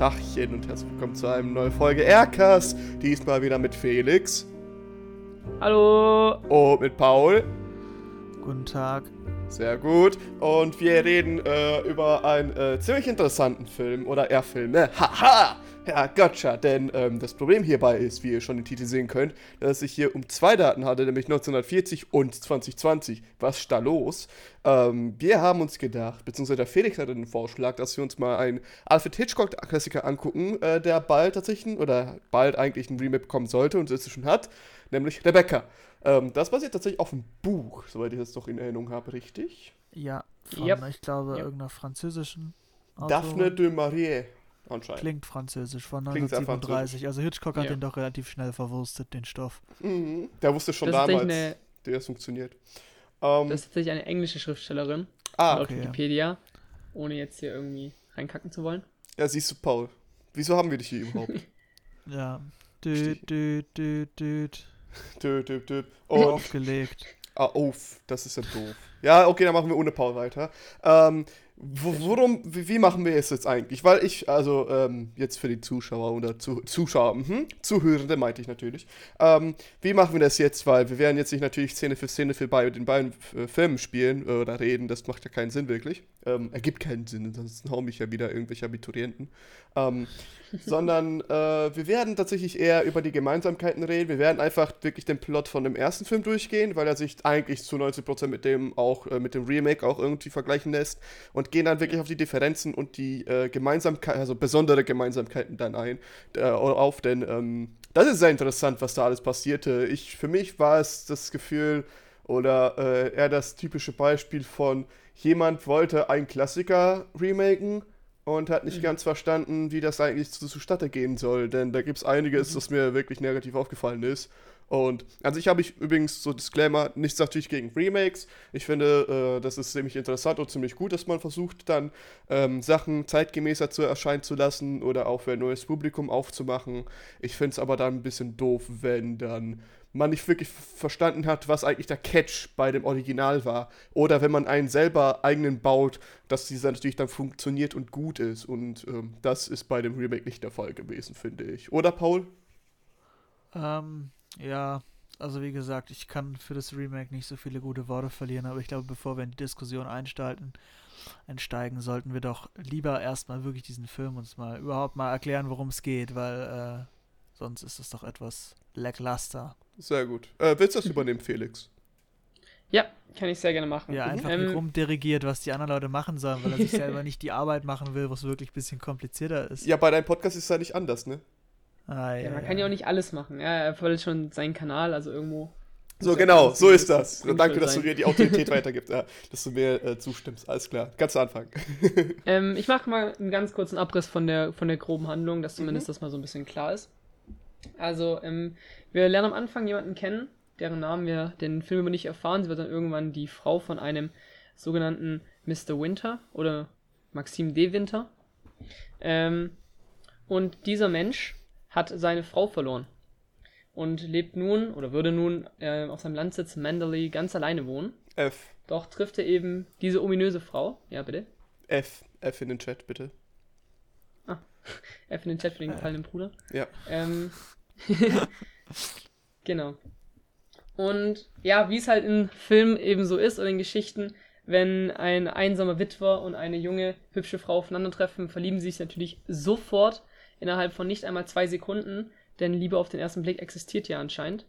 Dachchen und herzlich willkommen zu einer neuen Folge Aircast. Diesmal wieder mit Felix. Hallo. Und mit Paul. Guten Tag. Sehr gut. Und wir reden äh, über einen äh, ziemlich interessanten Film oder eher Film, ne? Haha! Ja, gotcha. Denn ähm, das Problem hierbei ist, wie ihr schon den Titel sehen könnt, dass es sich hier um zwei Daten handelt, nämlich 1940 und 2020. Was ist da los? Ähm, wir haben uns gedacht, beziehungsweise der Felix hatte den Vorschlag, dass wir uns mal einen Alfred Hitchcock-Klassiker angucken, äh, der bald tatsächlich, oder bald eigentlich ein Remake bekommen sollte und es schon hat, nämlich Rebecca. Ähm, das basiert tatsächlich auf einem Buch, soweit ich das doch in Erinnerung habe, richtig? Ja, von, Yep. ich glaube, Yep. irgendeiner französischen. Daphne Autorin. de Marie, anscheinend. Klingt französisch, von Klingt sehr 1937. Also Hitchcock hat Ja. den doch relativ schnell verwurstet, den Stoff. Mhm. Der wusste schon Das damals, eine, wie das funktioniert. Ähm, das ist tatsächlich eine englische Schriftstellerin, ah, laut okay, ja. Wikipedia, ohne jetzt hier irgendwie reinkacken zu wollen. ja, siehst du, Paul. Wieso haben wir dich hier überhaupt? Ja. Düt, düt, düt, düt. Dö, dö, dö. Und, Aufgelegt. ah, uff, das ist ja doof. Ja, okay, dann machen wir ohne Paul weiter. Ähm, worum, wie, machen wir es jetzt eigentlich? Weil ich, also, ähm, jetzt für die Zuschauer oder zu, Zuschauer, mhm, Zuhörende meinte ich natürlich. Ähm, wie machen wir das jetzt? Weil wir werden jetzt nicht natürlich Szene für Szene für bei den beiden äh, Filmen spielen äh, oder reden, das macht ja keinen Sinn wirklich. Ähm, ergibt keinen Sinn, ansonsten hauen mich ja wieder irgendwelche Abiturienten. Ähm, sondern äh, wir werden tatsächlich eher über die Gemeinsamkeiten reden. Wir werden einfach wirklich den Plot von dem ersten Film durchgehen, weil er sich eigentlich zu 90% mit dem auch äh, mit dem Remake auch irgendwie vergleichen lässt und gehen dann wirklich auf die Differenzen und die äh, Gemeinsamkeiten, also besondere Gemeinsamkeiten dann ein äh, auf, denn ähm, das ist sehr interessant, was da alles passierte. Ich für mich war es das Gefühl oder äh, eher das typische Beispiel von jemand wollte einen Klassiker remaken und hat nicht ganz verstanden, wie das eigentlich zu, zustatte gehen soll. Denn da gibt es einiges, das mir wirklich negativ aufgefallen ist. Und an sich habe ich übrigens so Disclaimer, nichts natürlich gegen Remakes. Ich finde, äh, das ist ziemlich interessant und ziemlich gut, dass man versucht, dann ähm, Sachen zeitgemäßer zu erscheinen zu lassen oder auch für ein neues Publikum aufzumachen. Ich finde es aber dann ein bisschen doof, wenn dann man nicht wirklich verstanden hat, was eigentlich der Catch bei dem Original war. Oder wenn man einen selber eigenen baut, dass dieser natürlich dann funktioniert und gut ist. Und ähm, das ist bei dem Remake nicht der Fall gewesen, finde ich. Oder, Paul? Ähm, ja, also wie gesagt, ich kann für das Remake nicht so viele gute Worte verlieren, aber ich glaube, bevor wir in die Diskussion einsteigen, einsteigen, sollten wir doch lieber erstmal wirklich diesen Film uns mal überhaupt mal erklären, worum es geht, weil äh, sonst ist es doch etwas lackluster. Sehr gut. Äh, willst du das übernehmen, Felix? Ja, kann ich sehr gerne machen. Ja, einfach Ähm, rumdirigiert, was die anderen Leute machen sollen, weil er sich selber nicht die Arbeit machen will, was wirklich ein bisschen komplizierter ist. Ja, bei deinem Podcast ist es ja nicht anders, ne? Ah, ja, man kann ja auch nicht alles machen. Ja, er verwaltet schon seinen Kanal, also irgendwo. So, genau, so ist das. Danke, dass du sein. mir die Autorität weitergibst, ja, dass du mir äh, zustimmst. Alles klar. Kannst du anfangen. Ähm, ich mache mal einen ganz kurzen Abriss von der, von der groben Handlung, dass Mhm. zumindest das mal so ein bisschen klar ist. Also, ähm, wir lernen am Anfang jemanden kennen, deren Namen wir den Film über nicht erfahren. Sie wird dann irgendwann die Frau von einem sogenannten Mr. Winter oder Maxim de Winter. Ähm, und dieser Mensch hat seine Frau verloren und lebt nun oder würde nun äh, auf seinem Landsitz Manderley ganz alleine wohnen. F. Doch trifft er eben diese ominöse Frau. Ja, bitte. F. F in den Chat, bitte. F in den Chat für den gefallenen Bruder. Ja. Ähm, genau. Und ja, wie es halt in Filmen eben so ist oder in Geschichten, wenn ein einsamer Witwer und eine junge, hübsche Frau aufeinandertreffen, verlieben sie sich natürlich sofort innerhalb von nicht einmal zwei Sekunden, denn Liebe auf den ersten Blick existiert ja anscheinend.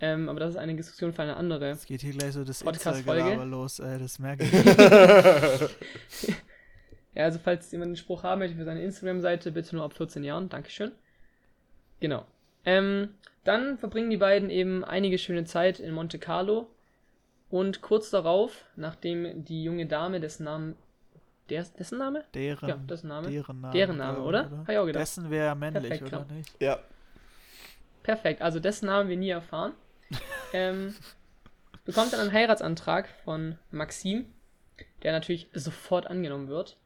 Ähm, aber das ist eine Diskussion für eine andere. Es geht hier gleich so das Podcast-Folge. Los, ey, das merke ich. Ja, also falls jemand einen Spruch haben möchte für seine Instagram-Seite, bitte nur ab 14 Jahren. Dankeschön. Genau. Ähm, dann verbringen die beiden eben einige schöne Zeit in Monte Carlo. Und kurz darauf, nachdem die junge Dame, dessen Namen. Der, dessen Name? Deren, Ja, dessen Name. deren Name. Deren Name, oder? ich, Hab ich auch gedacht. Dessen wäre männlich, Perfekt, oder ja. nicht? Ja. Perfekt, also dessen Namen wir nie erfahren. ähm, bekommt dann einen Heiratsantrag von Maxim, der natürlich sofort angenommen wird.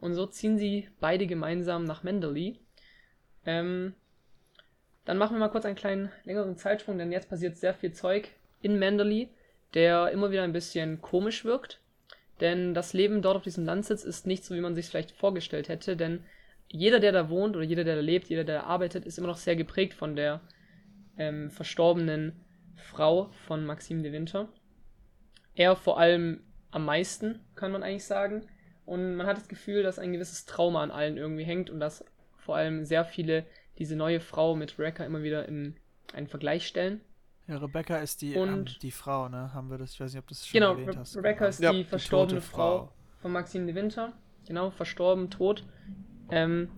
Und so ziehen sie beide gemeinsam nach Menderley. Ähm, dann machen wir mal kurz einen kleinen längeren Zeitsprung, denn jetzt passiert sehr viel Zeug in Menderley, der immer wieder ein bisschen komisch wirkt. Denn das Leben dort auf diesem Landsitz ist nicht so, wie man sich vielleicht vorgestellt hätte, denn jeder, der da wohnt oder jeder, der da lebt, jeder, der da arbeitet, ist immer noch sehr geprägt von der ähm, verstorbenen Frau von Maxime de Winter. Er vor allem am meisten, kann man eigentlich sagen. Und man hat das Gefühl, dass ein gewisses Trauma an allen irgendwie hängt und dass vor allem sehr viele diese neue Frau mit Rebecca immer wieder in einen Vergleich stellen. Ja, Rebecca ist die, ähm, die Frau, ne? Haben wir das? Ich weiß nicht, ob das schon genau, erwähnt Re hast. Rebecca ist Ja, die die verstorbene tote Frau. Frau. von Maxime de Winter. Genau, verstorben, tot. Ähm,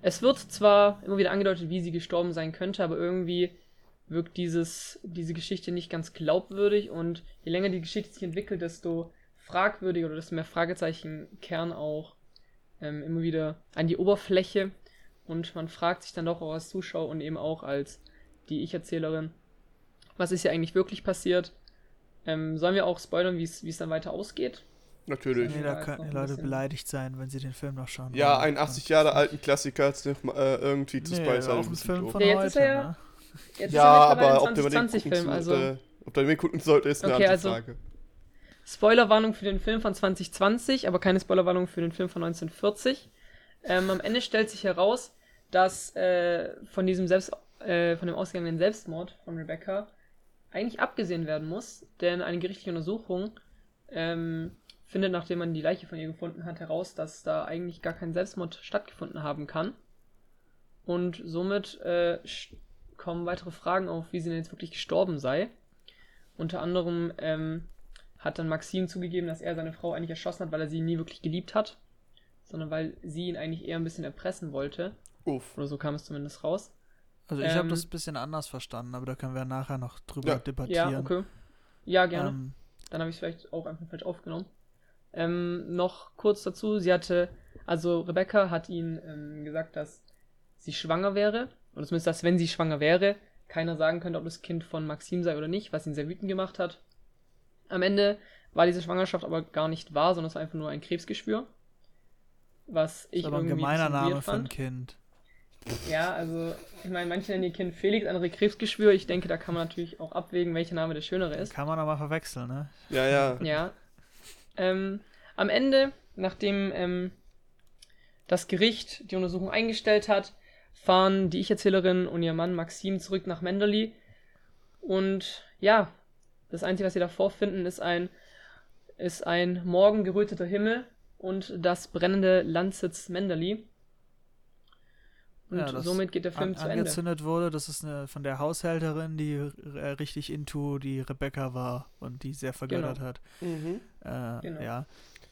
es wird zwar immer wieder angedeutet, wie sie gestorben sein könnte, aber irgendwie wirkt dieses, diese Geschichte nicht ganz glaubwürdig und je länger die Geschichte sich entwickelt, desto fragwürdiger oder desto mehr Fragezeichen kehren auch ähm, immer wieder an die Oberfläche und man fragt sich dann doch auch als Zuschauer und eben auch als die Ich-Erzählerin, was ist hier eigentlich wirklich passiert? Ähm, sollen wir auch spoilern, wie es wie es dann weiter ausgeht? Natürlich. Nee, Ja, da ist könnten noch die ein Leute bisschen- beleidigt sein, wenn sie den Film noch schauen Ja, wollen. einen 80 Jahre alten Klassiker jetzt noch mal, äh, irgendwie zu Nee, spoilern. auch ein Film von Ja, jetzt heute, ist er ja- ne? Jetzt Ja, ist er aber ob der den 2020 gucken, Film, also, also äh, ob der den gucken sollte, ist eine Okay, andere also- Frage. Spoilerwarnung für den Film von 2020, aber keine Spoilerwarnung für den Film von 1940. Ähm, am Ende stellt sich heraus, dass äh, von diesem Selbst, äh, von dem ausgegangenen Selbstmord von Rebecca eigentlich abgesehen werden muss, denn eine gerichtliche Untersuchung ähm, findet, nachdem man die Leiche von ihr gefunden hat, heraus, dass da eigentlich gar kein Selbstmord stattgefunden haben kann. Und somit äh, kommen weitere Fragen auf, wie sie denn jetzt wirklich gestorben sei. Unter anderem ähm, hat dann Maxim zugegeben, dass er seine Frau eigentlich erschossen hat, weil er sie nie wirklich geliebt hat, sondern weil sie ihn eigentlich eher ein bisschen erpressen wollte. Uff. Oder so kam es zumindest raus. Also ich habe Ähm, das ein bisschen anders verstanden, aber da können wir nachher noch drüber Ja. debattieren. Ja, okay. Ja, gerne. Ähm, Dann habe ich es vielleicht auch einfach falsch aufgenommen. Ähm, noch kurz dazu, sie hatte, also Rebecca hat ihnen ähm, gesagt, dass sie schwanger wäre, oder zumindest, dass wenn sie schwanger wäre, keiner sagen könnte, ob das Kind von Maxim sei oder nicht, was ihn sehr wütend gemacht hat. Am Ende war diese Schwangerschaft aber gar nicht wahr, sondern es war einfach nur ein Krebsgeschwür. Was ich ist aber ein irgendwie gemeiner Name weird für ein fand. Kind. Ja, also, ich meine, manche nennen ihr Kind Felix, andere Krebsgeschwür. Ich denke, da kann man natürlich auch abwägen, welcher Name der schönere ist. Kann man aber verwechseln, ne? Ja, ja. Ja. Ähm, am Ende, nachdem ähm, das Gericht die Untersuchung eingestellt hat, fahren die Ich-Erzählerin und ihr Mann Maxim zurück nach Menderly. Und ja, das Einzige, was sie da vorfinden, ist ein, ist ein morgengeröteter Himmel und das brennende Landsitz Menderly. Und Ja, das somit geht der Film An, zu Ende. angezündet wurde, das ist eine von der Haushälterin, die äh, richtig into die Rebecca war und die sehr vergöttert Genau. hat. Mhm. Äh, Genau. Ja.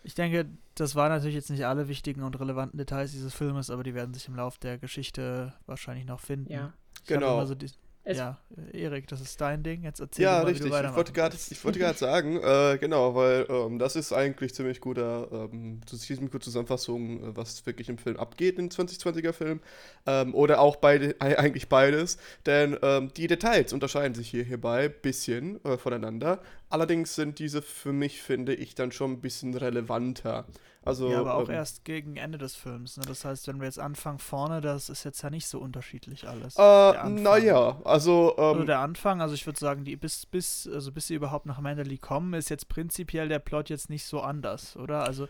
Ich denke, das waren natürlich jetzt nicht alle wichtigen und relevanten Details dieses Filmes, aber die werden sich im Lauf der Geschichte wahrscheinlich noch finden. Ja. Ich Genau. immer So die, Es- ja, Erik, das ist dein Ding. Jetzt erzähl Ja, mal, richtig. wie du Ich wollte weitermachen gerade ich wollte gerade sagen, äh, genau, weil ähm, das ist eigentlich ziemlich guter, ähm, ziemlich gute Zusammenfassung, äh, was wirklich im Film abgeht, im 2020er Film. Ähm, oder auch beide, ei- eigentlich beides. Denn ähm, die Details unterscheiden sich hier hierbei ein bisschen äh, voneinander. Allerdings sind diese für mich, finde ich, dann schon ein bisschen relevanter. Also, ja, aber auch ähm, erst gegen Ende des Films. Ne? Das heißt, wenn wir jetzt anfangen vorne, das ist jetzt ja nicht so unterschiedlich alles. Äh, naja, also, Also ähm, der Anfang, also ich würde sagen, die bis, bis, also bis sie überhaupt nach Manderley kommen, ist jetzt prinzipiell der Plot jetzt nicht so anders, oder? Also,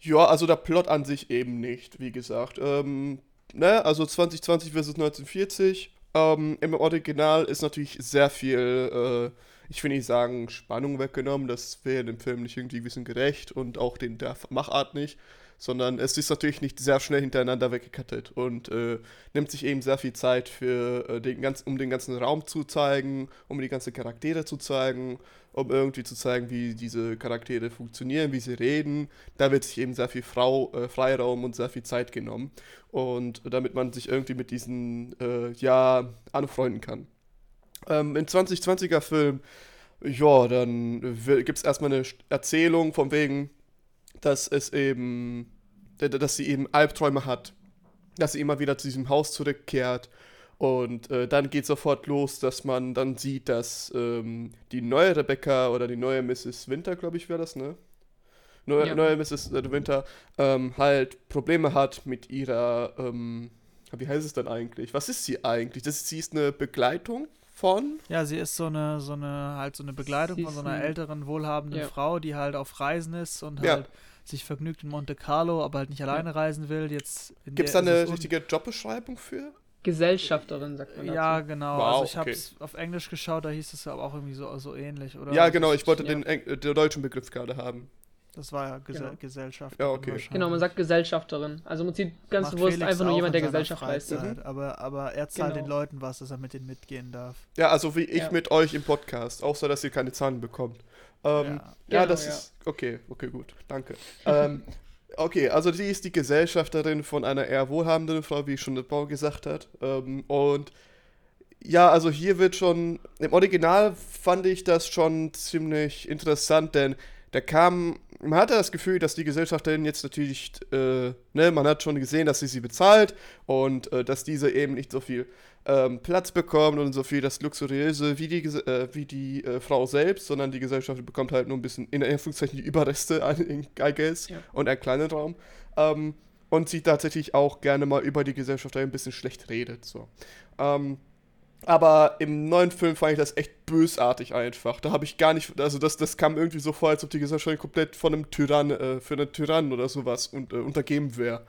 Ja, also der Plot an sich eben nicht, wie gesagt. Ähm, ne, also 2020 versus 1940. Ähm, Im Original ist natürlich sehr viel, äh, ich will nicht sagen, Spannung weggenommen. Das wäre dem Film nicht irgendwie ein bisschen gerecht und auch den der Machart nicht. Sondern es ist natürlich nicht sehr schnell hintereinander weggekattet und äh, nimmt sich eben sehr viel Zeit für äh, den ganz, um den ganzen Raum zu zeigen, um die ganzen Charaktere zu zeigen, um irgendwie zu zeigen, wie diese Charaktere funktionieren, wie sie reden. Da wird sich eben sehr viel Frau, äh, Freiraum und sehr viel Zeit genommen. Und damit man sich irgendwie mit diesen, äh, ja, anfreunden kann. Ähm, Im 2020er Film, ja, dann gibt es erstmal eine Erzählung von wegen, dass es eben, dass sie eben Albträume hat, dass sie immer wieder zu diesem Haus zurückkehrt. Und äh, dann geht sofort los, dass man dann sieht, dass ähm, die neue Rebecca oder die neue Mrs. Winter, glaube ich, wäre das, ne? Neue, Ja. neue Mrs. Winter ähm, halt Probleme hat mit ihrer, ähm, wie heißt es dann eigentlich? Was ist sie eigentlich? Das, sie ist eine Begleitung von? ja, sie ist so eine, so eine, halt so eine Begleitung Sie von so einer ein- älteren, wohlhabenden Ja. Frau, die halt auf Reisen ist und Ja. halt sich vergnügt in Monte Carlo, aber halt nicht alleine reisen will. Jetzt Gibt es da eine richtige Jobbeschreibung für? Gesellschafterin, sagt man. Ja, dazu. genau. Wow, also ich okay. habe es auf Englisch geschaut, da hieß es aber auch irgendwie so, so ähnlich, oder? Ja, genau, ich wollte ja. den, den deutschen Begriff gerade haben. Das war ja Gese genau. Gesellschaft. Ja, okay. Genau, man sagt Gesellschafterin. Also man zieht ganz Macht bewusst Felix einfach nur jemand, der Gesellschaft leistet. Aber, aber er zahlt genau. den Leuten was, dass er mit denen mitgehen darf. Ja, also wie ich ja. mit euch im Podcast, außer dass ihr keine Zahlen bekommt. Ähm, ja. ja, genau, das ja. ist. Okay, okay, gut. Danke. ähm, okay, also sie ist die Gesellschafterin von einer eher wohlhabenden Frau, wie schon der Bau gesagt hat. Ähm, und ja, also hier wird schon. Im Original fand ich das schon ziemlich interessant, denn da kam, man hatte das Gefühl, dass die Gesellschafterin jetzt natürlich, äh, ne, man hat schon gesehen, dass sie sie bezahlt und äh, dass diese eben nicht so viel ähm, Platz bekommt und so viel das Luxuriöse wie die, äh, wie die äh, Frau selbst, sondern die Gesellschaft bekommt halt nur ein bisschen, in Anführungszeichen, die Überreste, I guess, ja. und einen kleinen Raum. Ähm, und sie tatsächlich auch gerne mal über die Gesellschaft ein bisschen schlecht redet, so. Ähm, aber im neuen Film fand ich das echt bösartig einfach. Da habe ich gar nicht, also das, das kam irgendwie so vor, als ob die Gesellschaft komplett von einem Tyrann, äh, für einen Tyrannen oder sowas und, äh, untergeben wäre.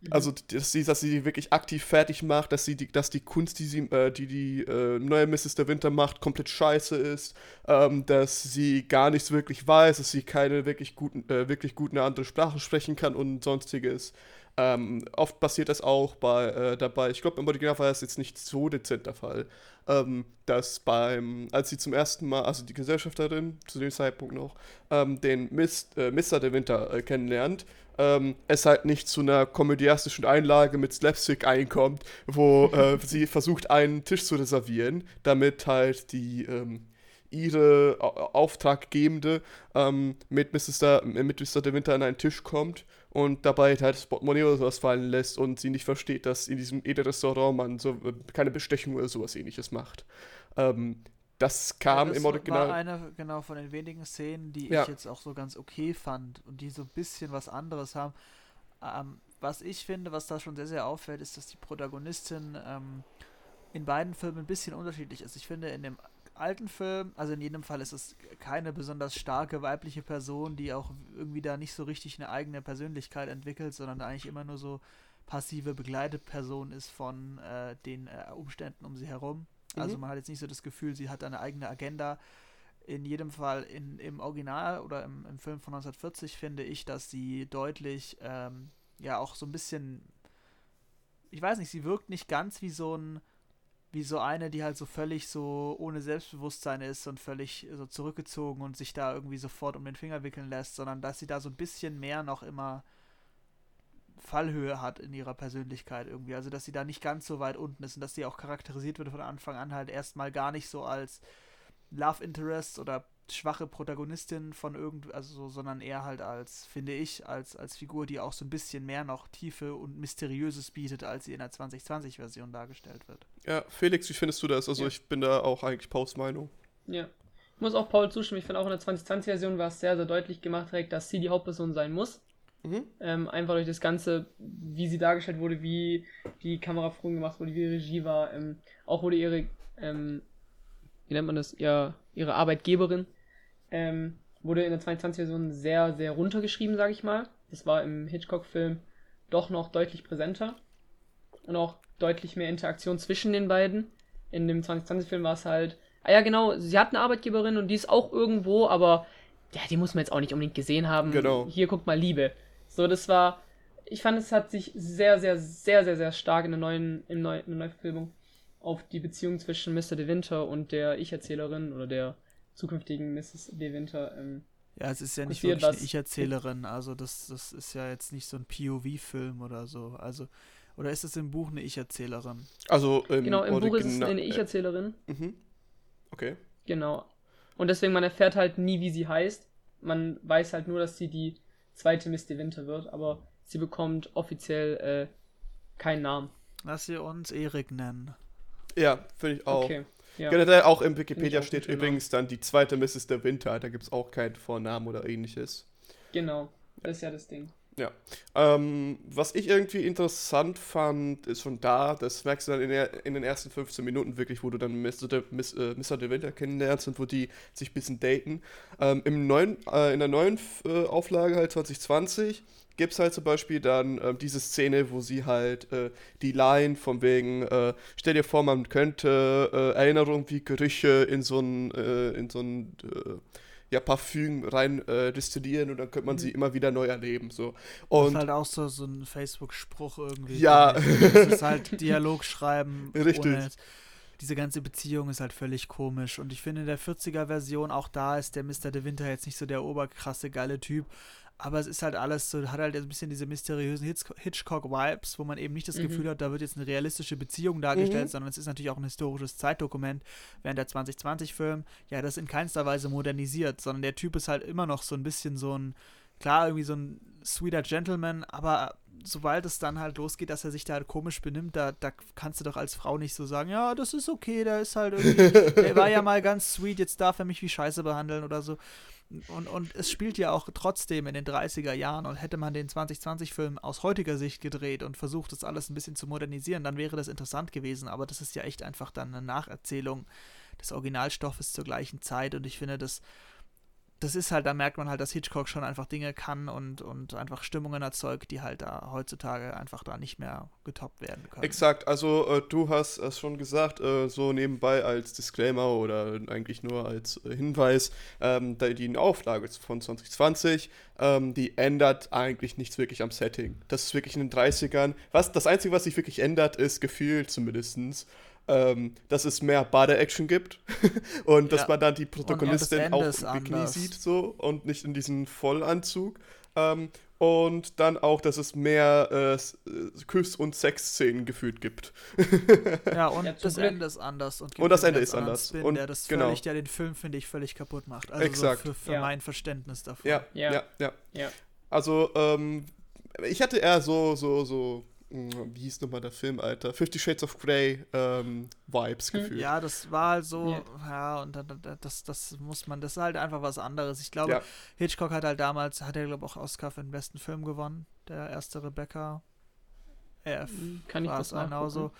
Mhm. Also, dass sie, dass sie wirklich aktiv fertig macht, dass sie die, dass die Kunst, die sie, äh, die, die äh, neue Mrs. der Winter macht, komplett scheiße ist, ähm, dass sie gar nichts wirklich weiß, dass sie keine wirklich guten, äh, wirklich gut eine andere Sprache sprechen kann und sonstiges. Ähm, oft passiert das auch bei, äh, dabei, ich glaube, im Original war das jetzt nicht so dezent der Fall, ähm, dass beim, als sie zum ersten Mal, also die Gesellschafterin zu dem Zeitpunkt noch, ähm, den Mist, äh, Mr. der Winter äh, kennenlernt, ähm, es halt nicht zu einer komödiastischen Einlage mit Slapstick einkommt, wo äh, sie versucht, einen Tisch zu reservieren, damit halt die, ähm, ihre Auftraggebende ähm, mit, Mr. mit Mr. De Winter an einen Tisch kommt und dabei halt das Portemonnaie oder sowas fallen lässt und sie nicht versteht, dass in diesem Edelrestaurant man so äh, keine Bestechung oder sowas ähnliches macht. Ähm, das kam ja, das im Original. war eine genau von den wenigen Szenen, die ja. ich jetzt auch so ganz okay fand und die so ein bisschen was anderes haben. Ähm, was ich finde, was da schon sehr, sehr auffällt, ist, dass die Protagonistin ähm, in beiden Filmen ein bisschen unterschiedlich ist. Ich finde, in dem alten Film, also in jedem Fall ist es keine besonders starke weibliche Person, die auch irgendwie da nicht so richtig eine eigene Persönlichkeit entwickelt, sondern eigentlich immer nur so passive begleitete Person ist von äh, den äh, Umständen um sie herum. Also mhm. Also man hat jetzt nicht so das Gefühl, sie hat eine eigene Agenda. In jedem Fall in, im Original oder im, im Film von 1940 finde ich, dass sie deutlich ähm, ja auch so ein bisschen, ich weiß nicht, sie wirkt nicht ganz wie so ein wie so eine, die halt so völlig so ohne Selbstbewusstsein ist und völlig so zurückgezogen und sich da irgendwie sofort um den Finger wickeln lässt, sondern dass sie da so ein bisschen mehr noch immer Fallhöhe hat in ihrer Persönlichkeit irgendwie. Also dass sie da nicht ganz so weit unten ist und dass sie auch charakterisiert wird von Anfang an halt erstmal gar nicht so als Love Interest oder schwache Protagonistin von irgend, also so, sondern eher halt als, finde ich, als, als Figur, die auch so ein bisschen mehr noch Tiefe und Mysteriöses bietet, als sie in der 2020-Version dargestellt wird. Ja, Felix, wie findest du das? Also ja. ich bin da auch eigentlich Pauls Meinung. Ja. Ich muss auch Paul zustimmen, ich finde auch in der 2020-Version war es sehr, sehr deutlich gemacht, dass sie die Hauptperson sein muss. Mhm. Ähm, einfach durch das Ganze, wie sie dargestellt wurde, wie die Kameraführung gemacht wurde, wie die Regie war. Ähm, auch wurde ihre, ähm, wie nennt man das, ja, ihre Arbeitgeberin ähm, wurde in der 22-Version sehr, sehr runtergeschrieben, sage ich mal. Das war im Hitchcock-Film doch noch deutlich präsenter und auch deutlich mehr Interaktion zwischen den beiden. In dem 2020-Film war es halt, ah ja genau, sie hat eine Arbeitgeberin und die ist auch irgendwo, aber ja, die muss man jetzt auch nicht unbedingt gesehen haben. Genau. Hier guckt mal Liebe. So, das war, ich fand, es hat sich sehr, sehr, sehr, sehr, sehr stark in der neuen, in der neuen Verfilmung auf die Beziehung zwischen Mr. De Winter und der Ich-Erzählerin oder der zukünftigen Mrs. De Winter. Ähm, ja, es ist ja nicht wirklich eine Ich-Erzählerin, also das, das ist ja jetzt nicht so ein POV-Film oder so. Also, oder ist es im Buch eine Ich-Erzählerin? Also im Genau, im Buch ist es eine Ich-Erzählerin. Mhm. Okay. Genau. Und deswegen, man erfährt halt nie, wie sie heißt. Man weiß halt nur, dass sie die zweite Miss De Winter wird, aber sie bekommt offiziell äh, keinen Namen. Lass sie uns Erik nennen. Ja, finde ich auch. Okay. Ja. Generell auch im Wikipedia steht übrigens dann die zweite Mrs. der Winter. Da gibt es auch keinen Vornamen oder ähnliches. Genau, das ist ja das Ding. Ja. Ähm, was ich irgendwie interessant fand, ist schon da, das merkst du dann in, der, in den ersten 15 Minuten wirklich, wo du dann Mr. De, Miss, äh, Mr. De Winter kennenlernst und wo die sich ein bisschen daten. Ähm, im neuen, äh, in der neuen äh, Auflage halt 2020 gibt es halt zum Beispiel dann äh, diese Szene, wo sie halt äh, die Line von wegen, äh, stell dir vor, man könnte äh, Erinnerungen wie Gerüche in so ein, äh, in so ein äh, ja, Parfüm rein destillieren und dann könnte man mhm. sie immer wieder neu erleben. So. Und das ist halt auch so, so ein Facebook-Spruch irgendwie. Ja. Das ist halt Dialog schreiben. Richtig. diese ganze Beziehung ist halt völlig komisch. Und ich finde, in der 40er-Version, auch da ist der Mr. De Winter jetzt nicht so der oberkrasse, geile Typ. Aber es ist halt alles so, hat halt ein bisschen diese mysteriösen Hitchcock-Vibes, wo man eben nicht das mhm. Gefühl hat, da wird jetzt eine realistische Beziehung dargestellt, mhm. sondern es ist natürlich auch ein historisches Zeitdokument, während der 2020-Film ja das in keinster Weise modernisiert, sondern der Typ ist halt immer noch so ein bisschen so ein, klar, irgendwie so ein sweeter Gentleman, aber sobald es dann halt losgeht, dass er sich da halt komisch benimmt, da, da kannst du doch als Frau nicht so sagen, ja, das ist okay, der ist halt irgendwie, der war ja mal ganz sweet, jetzt darf er mich wie Scheiße behandeln oder so. Und, und es spielt ja auch trotzdem in den 30er Jahren. Und hätte man den 2020-Film aus heutiger Sicht gedreht und versucht, das alles ein bisschen zu modernisieren, dann wäre das interessant gewesen. Aber das ist ja echt einfach dann eine Nacherzählung des Originalstoffes zur gleichen Zeit. Und ich finde, das das ist halt, da merkt man halt, dass Hitchcock schon einfach Dinge kann und, und einfach Stimmungen erzeugt, die halt da heutzutage einfach da nicht mehr getoppt werden können. Exakt, also äh, du hast es schon gesagt, äh, so nebenbei als Disclaimer oder eigentlich nur als äh, Hinweis, ähm, die Auflage von 2020, ähm, die ändert eigentlich nichts wirklich am Setting. Das ist wirklich in den 30ern. Was, das Einzige, was sich wirklich ändert, ist gefühlt zumindestens ähm, dass es mehr Bade-Action gibt und dass man dann die Protagonistin auch im Bikini sieht so und nicht in diesem Vollanzug. Ähm, und dann auch, dass es mehr äh, äh Küss- und Sexszenen gefühlt gibt. ja, und ja, das Ende ist anders. Und, und das Ende ist anders. Spin, und der das genau. völlig, der den Film, finde ich, völlig kaputt macht. Also Exakt. So für, für ja. mein Verständnis davon. Ja, ja, ja. ja. ja. Also, ähm, ich hatte eher so, so, so wie hieß nochmal der Film, Alter? Fifty Shades of Grey ähm, Vibes hm. gefühlt. Ja, das war halt so, ja, ja und das, das muss man, das ist halt einfach was anderes. Ich glaube, ja. Hitchcock hat halt damals, hat er glaube ich auch Oscar für den besten Film gewonnen, der erste Rebecca. RF hm, Kann ich das genauso.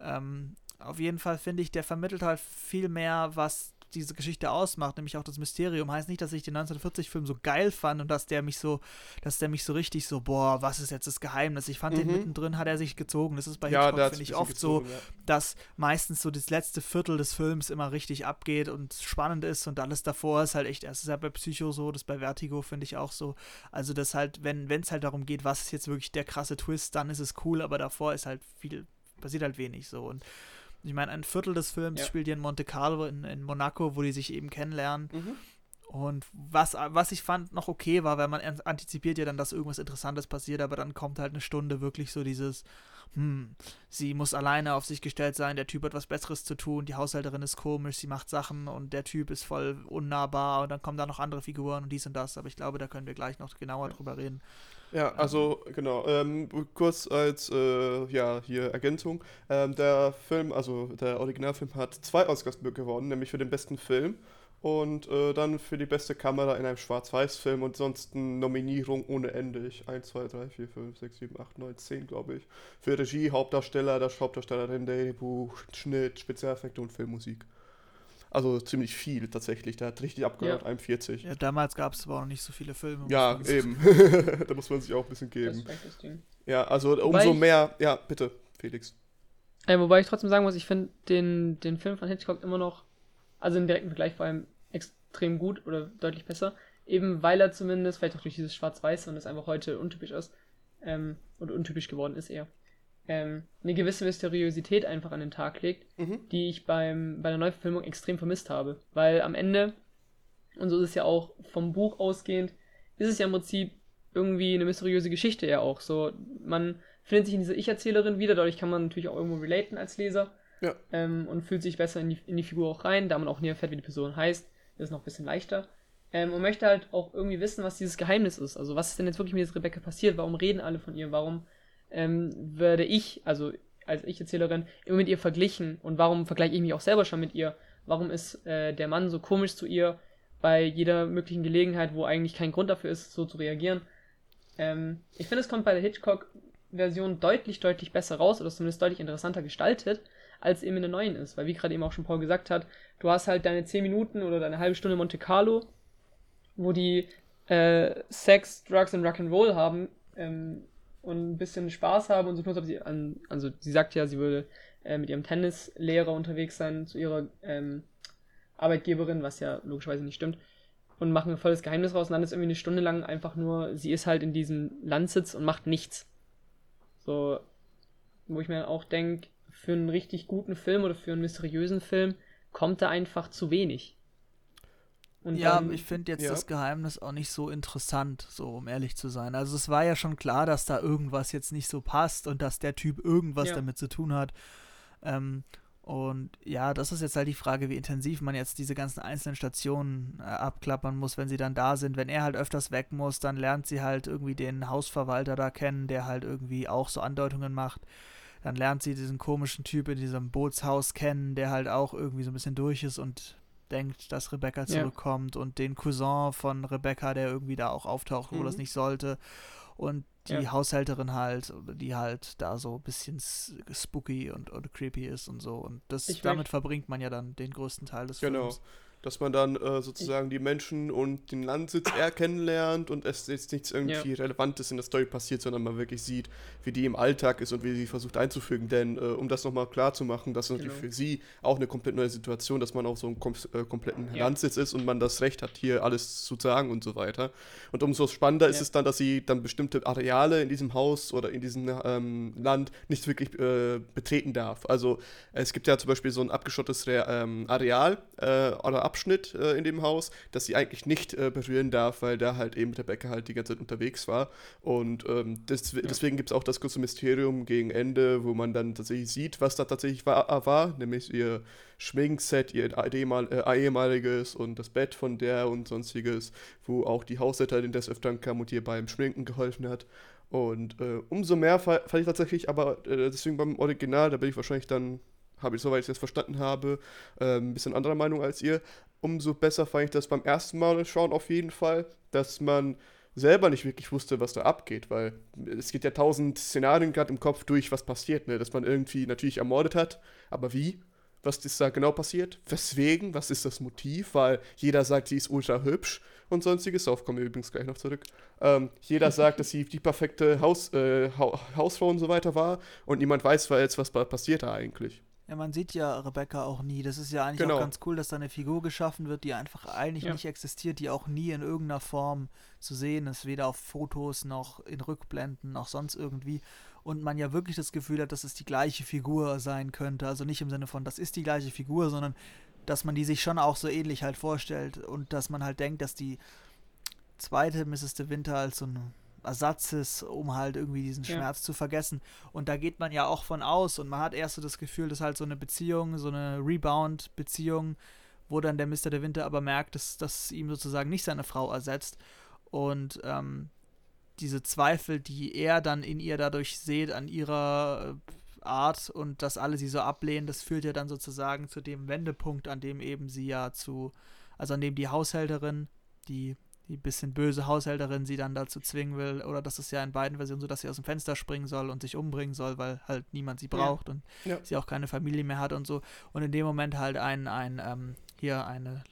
Ähm, auf jeden Fall finde ich, der vermittelt halt viel mehr, was diese Geschichte ausmacht, nämlich auch das Mysterium. Heißt nicht, dass ich den 1940-Film so geil fand und dass der mich so, dass der mich so richtig so, boah, was ist jetzt das Geheimnis? Ich fand mhm. den mittendrin, hat er sich gezogen. Das ist bei ja, Hitchcock, finde ich, oft gezogen, so, ja. dass meistens so das letzte Viertel des Films immer richtig abgeht und spannend ist und alles davor ist halt echt, es ist ja bei Psycho so, das bei Vertigo finde ich auch so. Also das halt, wenn es halt darum geht, was ist jetzt wirklich der krasse Twist, dann ist es cool, aber davor ist halt viel, passiert halt wenig so und ich meine, ein Viertel des Films ja. spielt hier in Monte Carlo, in, in Monaco, wo die sich eben kennenlernen. Mhm. Und was, was ich fand noch okay war, weil man antizipiert ja dann, dass irgendwas Interessantes passiert, aber dann kommt halt eine Stunde wirklich so dieses, hm, sie muss alleine auf sich gestellt sein, der Typ hat was Besseres zu tun, die Haushälterin ist komisch, sie macht Sachen und der Typ ist voll unnahbar und dann kommen da noch andere Figuren und dies und das, aber ich glaube, da können wir gleich noch genauer drüber reden. Ja, also genau. Ähm, kurz als äh, ja hier Ergänzung: ähm, Der Film, also der Originalfilm, hat zwei Oscars gewonnen, nämlich für den besten Film und äh, dann für die beste Kamera in einem Schwarz-Weiß-Film und sonst Nominierung ohne Ende. Ich 1, 2, 3, 4, 5, 6, 7, 8, 9, 10, glaube ich. Für Regie, Hauptdarsteller, das Hauptdarstellerin, Drehbuch, Schnitt, Spezialeffekte und Filmmusik. Also ziemlich viel tatsächlich. Der hat richtig abgehört, ja. 41. Ja, damals gab es aber auch noch nicht so viele Filme. Ja, eben. da muss man sich auch ein bisschen geben. Ja, also wobei umso mehr. Ja, bitte, Felix. Äh, wobei ich trotzdem sagen muss, ich finde den, den Film von Hitchcock immer noch, also im direkten Vergleich vor allem extrem gut oder deutlich besser. Eben weil er zumindest, vielleicht auch durch dieses Schwarz-Weiß und es einfach heute untypisch ist, ähm, und untypisch geworden ist eher, ähm, eine gewisse Mysteriosität einfach an den Tag legt, mhm. die ich beim, bei der Neuverfilmung extrem vermisst habe. Weil am Ende, und so ist es ja auch vom Buch ausgehend, ist es ja im Prinzip irgendwie eine mysteriöse Geschichte ja auch. So, man findet sich in dieser Ich-Erzählerin wieder, dadurch kann man natürlich auch irgendwo relaten als Leser. Ja. Ähm, und fühlt sich besser in die, in die Figur auch rein, da man auch näher fährt, wie die Person heißt, ist es noch ein bisschen leichter. Ähm, und möchte halt auch irgendwie wissen, was dieses Geheimnis ist. Also, was ist denn jetzt wirklich mit dieser Rebecca passiert? Warum reden alle von ihr? Warum ähm, werde ich, also als Ich-Erzählerin, immer mit ihr verglichen. Und warum vergleiche ich mich auch selber schon mit ihr? Warum ist äh, der Mann so komisch zu ihr bei jeder möglichen Gelegenheit, wo eigentlich kein Grund dafür ist, so zu reagieren? Ähm, ich finde, es kommt bei der Hitchcock-Version deutlich, deutlich besser raus oder zumindest deutlich interessanter gestaltet, als eben in der neuen ist. Weil, wie gerade eben auch schon Paul gesagt hat, du hast halt deine 10 Minuten oder deine halbe Stunde Monte Carlo, wo die äh, Sex, Drugs und Rock'n'Roll haben ähm, und ein bisschen Spaß haben und so als ob sie an, also sie sagt ja, sie würde äh, mit ihrem Tennislehrer unterwegs sein zu ihrer ähm, Arbeitgeberin, was ja logischerweise nicht stimmt, und machen ein volles Geheimnis raus und dann ist irgendwie eine Stunde lang einfach nur, sie ist halt in diesem Landsitz und macht nichts. So, wo ich mir auch denke, für einen richtig guten Film oder für einen mysteriösen Film kommt da einfach zu wenig. Und ja, dann, ich finde jetzt ja. das Geheimnis auch nicht so interessant, so um ehrlich zu sein. Also es war ja schon klar, dass da irgendwas jetzt nicht so passt und dass der Typ irgendwas ja. damit zu tun hat. Ähm, und ja, das ist jetzt halt die Frage, wie intensiv man jetzt diese ganzen einzelnen Stationen äh, abklappern muss, wenn sie dann da sind. Wenn er halt öfters weg muss, dann lernt sie halt irgendwie den Hausverwalter da kennen, der halt irgendwie auch so Andeutungen macht. Dann lernt sie diesen komischen Typ in diesem Bootshaus kennen, der halt auch irgendwie so ein bisschen durch ist und denkt, dass Rebecca zurückkommt ja. und den Cousin von Rebecca, der irgendwie da auch auftaucht, wo mhm. das nicht sollte. Und die ja. Haushälterin halt, die halt da so ein bisschen spooky und, und creepy ist und so. Und das damit verbringt man ja dann den größten Teil des genau. Films dass man dann äh, sozusagen die Menschen und den Landsitz eher kennenlernt und es jetzt nichts irgendwie ja. Relevantes in der Story passiert, sondern man wirklich sieht, wie die im Alltag ist und wie sie versucht einzufügen. Denn äh, um das nochmal klar zu machen, das ist natürlich genau. für sie auch eine komplett neue Situation, dass man auf so einem kom äh, kompletten ja. Landsitz ist und man das Recht hat, hier alles zu sagen und so weiter. Und umso spannender ja. ist es dann, dass sie dann bestimmte Areale in diesem Haus oder in diesem ähm, Land nicht wirklich äh, betreten darf. Also es gibt ja zum Beispiel so ein abgeschottetes Re ähm, Areal äh, oder Abschnitt äh, in dem Haus, das sie eigentlich nicht äh, berühren darf, weil da halt eben der Bäcker halt die ganze Zeit unterwegs war. Und ähm, das, ja. deswegen gibt es auch das große Mysterium gegen Ende, wo man dann tatsächlich sieht, was da tatsächlich war, äh, war nämlich ihr Schminkset, ihr äh, ehemaliges und das Bett von der und sonstiges, wo auch die Haushälterin des Öfteren kam und ihr beim Schminken geholfen hat. Und äh, umso mehr fand ich tatsächlich, aber äh, deswegen beim Original, da bin ich wahrscheinlich dann habe ich, soweit ich das verstanden habe, äh, ein bisschen anderer Meinung als ihr. Umso besser fand ich das beim ersten Mal schauen auf jeden Fall, dass man selber nicht wirklich wusste, was da abgeht, weil es geht ja tausend Szenarien gerade im Kopf durch, was passiert, ne? dass man irgendwie natürlich ermordet hat, aber wie? Was ist da genau passiert? Weswegen? Was ist das Motiv? Weil jeder sagt, sie ist ultra hübsch und sonstiges. Darauf kommen wir übrigens gleich noch zurück. Ähm, jeder sagt, dass sie die perfekte Haus, äh, Hausfrau und so weiter war und niemand weiß, weil jetzt was passiert da eigentlich. Ja, man sieht ja Rebecca auch nie. Das ist ja eigentlich genau. auch ganz cool, dass da eine Figur geschaffen wird, die einfach eigentlich ja. nicht existiert, die auch nie in irgendeiner Form zu sehen ist, weder auf Fotos noch in Rückblenden noch sonst irgendwie. Und man ja wirklich das Gefühl hat, dass es die gleiche Figur sein könnte. Also nicht im Sinne von, das ist die gleiche Figur, sondern dass man die sich schon auch so ähnlich halt vorstellt und dass man halt denkt, dass die zweite Mrs. De Winter als so ein Ersatz ist, um halt irgendwie diesen Schmerz ja. zu vergessen. Und da geht man ja auch von aus und man hat erst so das Gefühl, dass halt so eine Beziehung, so eine Rebound-Beziehung, wo dann der Mr. De Winter aber merkt, dass das ihm sozusagen nicht seine Frau ersetzt. Und ähm, diese Zweifel, die er dann in ihr dadurch sieht, an ihrer äh, Art und dass alle sie so ablehnen, das führt ja dann sozusagen zu dem Wendepunkt, an dem eben sie ja zu, also an dem die Haushälterin, die die bisschen böse Haushälterin sie dann dazu zwingen will, oder das ist ja in beiden Versionen so, dass sie aus dem Fenster springen soll und sich umbringen soll, weil halt niemand sie braucht ja. und ja. sie auch keine Familie mehr hat und so. Und in dem Moment halt ein, ein ähm, hier eine,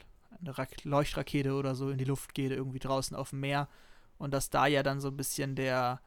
eine Leuchtrakete oder so in die Luft geht, irgendwie draußen auf dem Meer. Und dass da ja dann so ein bisschen der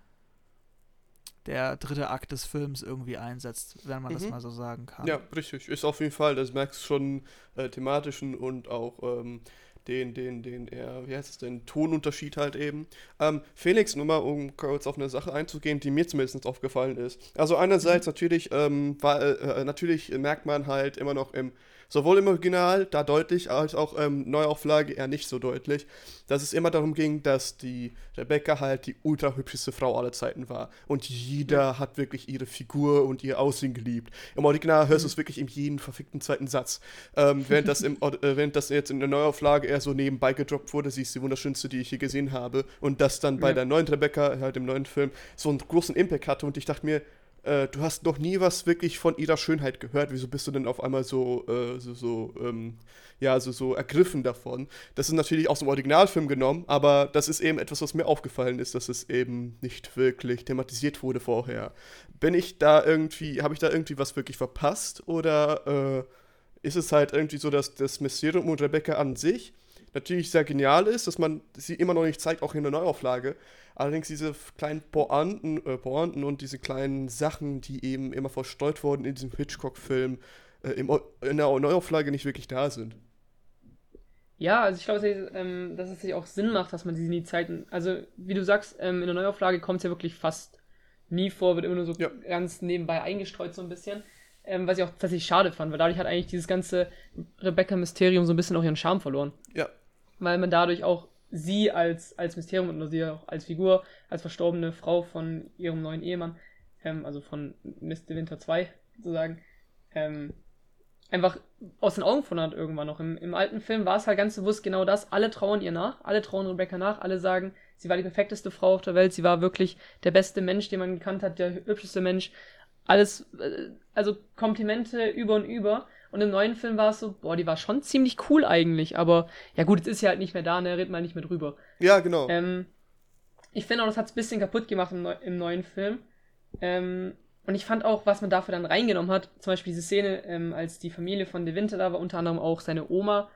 der dritte Akt des Films irgendwie einsetzt, wenn man mhm. das mal so sagen kann. Ja, richtig. Ist auf jeden Fall, das merkst du schon äh, thematischen und auch ähm, den, den, den, eher, wie heißt es denn, Tonunterschied halt eben. Ähm, Felix, nur mal, um kurz auf eine Sache einzugehen, die mir zumindest aufgefallen ist. Also einerseits mhm. natürlich, ähm, war, äh, natürlich merkt man halt immer noch im sowohl im Original da deutlich, als auch ähm, Neuauflage eher nicht so deutlich, dass es immer darum ging, dass die Rebecca halt die ultra hübscheste Frau aller Zeiten war. Und jeder hat wirklich ihre Figur und ihr Aussehen geliebt. Im Original hörst du es wirklich in jedem verfickten zweiten Satz. Ähm, während, das im, äh, während das jetzt in der Neuauflage eher so nebenbei gedroppt wurde, sie ist die wunderschönste, die ich je gesehen habe. Und das dann bei ja. der neuen Rebecca, halt im neuen Film, so einen großen Impact hatte. Und ich dachte mir, äh, du hast noch nie was wirklich von ihrer Schönheit gehört. Wieso bist du denn auf einmal so, äh, so, so ähm, ja, so, so ergriffen davon? Das ist natürlich aus dem Originalfilm genommen, aber das ist eben etwas, was mir aufgefallen ist, dass es eben nicht wirklich thematisiert wurde vorher. Bin ich da irgendwie, habe ich da irgendwie was wirklich verpasst oder äh, ist es halt irgendwie so, dass das Mysterium und Rebecca an sich natürlich sehr genial ist, dass man sie immer noch nicht zeigt, auch in der Neuauflage. Allerdings diese kleinen Pointen, äh, Pointen und diese kleinen Sachen, die eben immer verstreut wurden in diesem Hitchcock-Film, äh, in der Neuauflage nicht wirklich da sind. Ja, also ich glaube, ähm, dass es sich auch Sinn macht, dass man sie nie zeigt. Also, wie du sagst, ähm, in der Neuauflage kommt es ja wirklich fast nie vor, wird immer nur so ja. ganz nebenbei eingestreut, so ein bisschen. Ähm, was ich auch tatsächlich schade fand, weil dadurch hat eigentlich dieses ganze Rebecca-Mysterium so ein bisschen auch ihren Charme verloren. Ja. Weil man dadurch auch sie als, als Mysterium und sie auch als Figur, als verstorbene Frau von ihrem neuen Ehemann, ähm, also von Mr. Winter 2 sozusagen, ähm, einfach aus den Augen von hat irgendwann noch. Im, Im alten Film war es halt ganz bewusst genau das. Alle trauern ihr nach, alle trauern Rebecca nach, alle sagen, sie war die perfekteste Frau auf der Welt, sie war wirklich der beste Mensch, den man gekannt hat, der hübscheste Mensch. Alles, äh, also Komplimente über und über. Und im neuen Film war es so, boah, die war schon ziemlich cool eigentlich, aber ja gut, jetzt ist sie halt nicht mehr da, ne, redet mal nicht mehr drüber. Ja, genau. Ähm, ich finde auch, das hat es ein bisschen kaputt gemacht im, Neu im neuen Film. Ähm, und ich fand auch, was man dafür dann reingenommen hat, zum Beispiel diese Szene, ähm, als die Familie von De Winter da war, unter anderem auch seine Oma,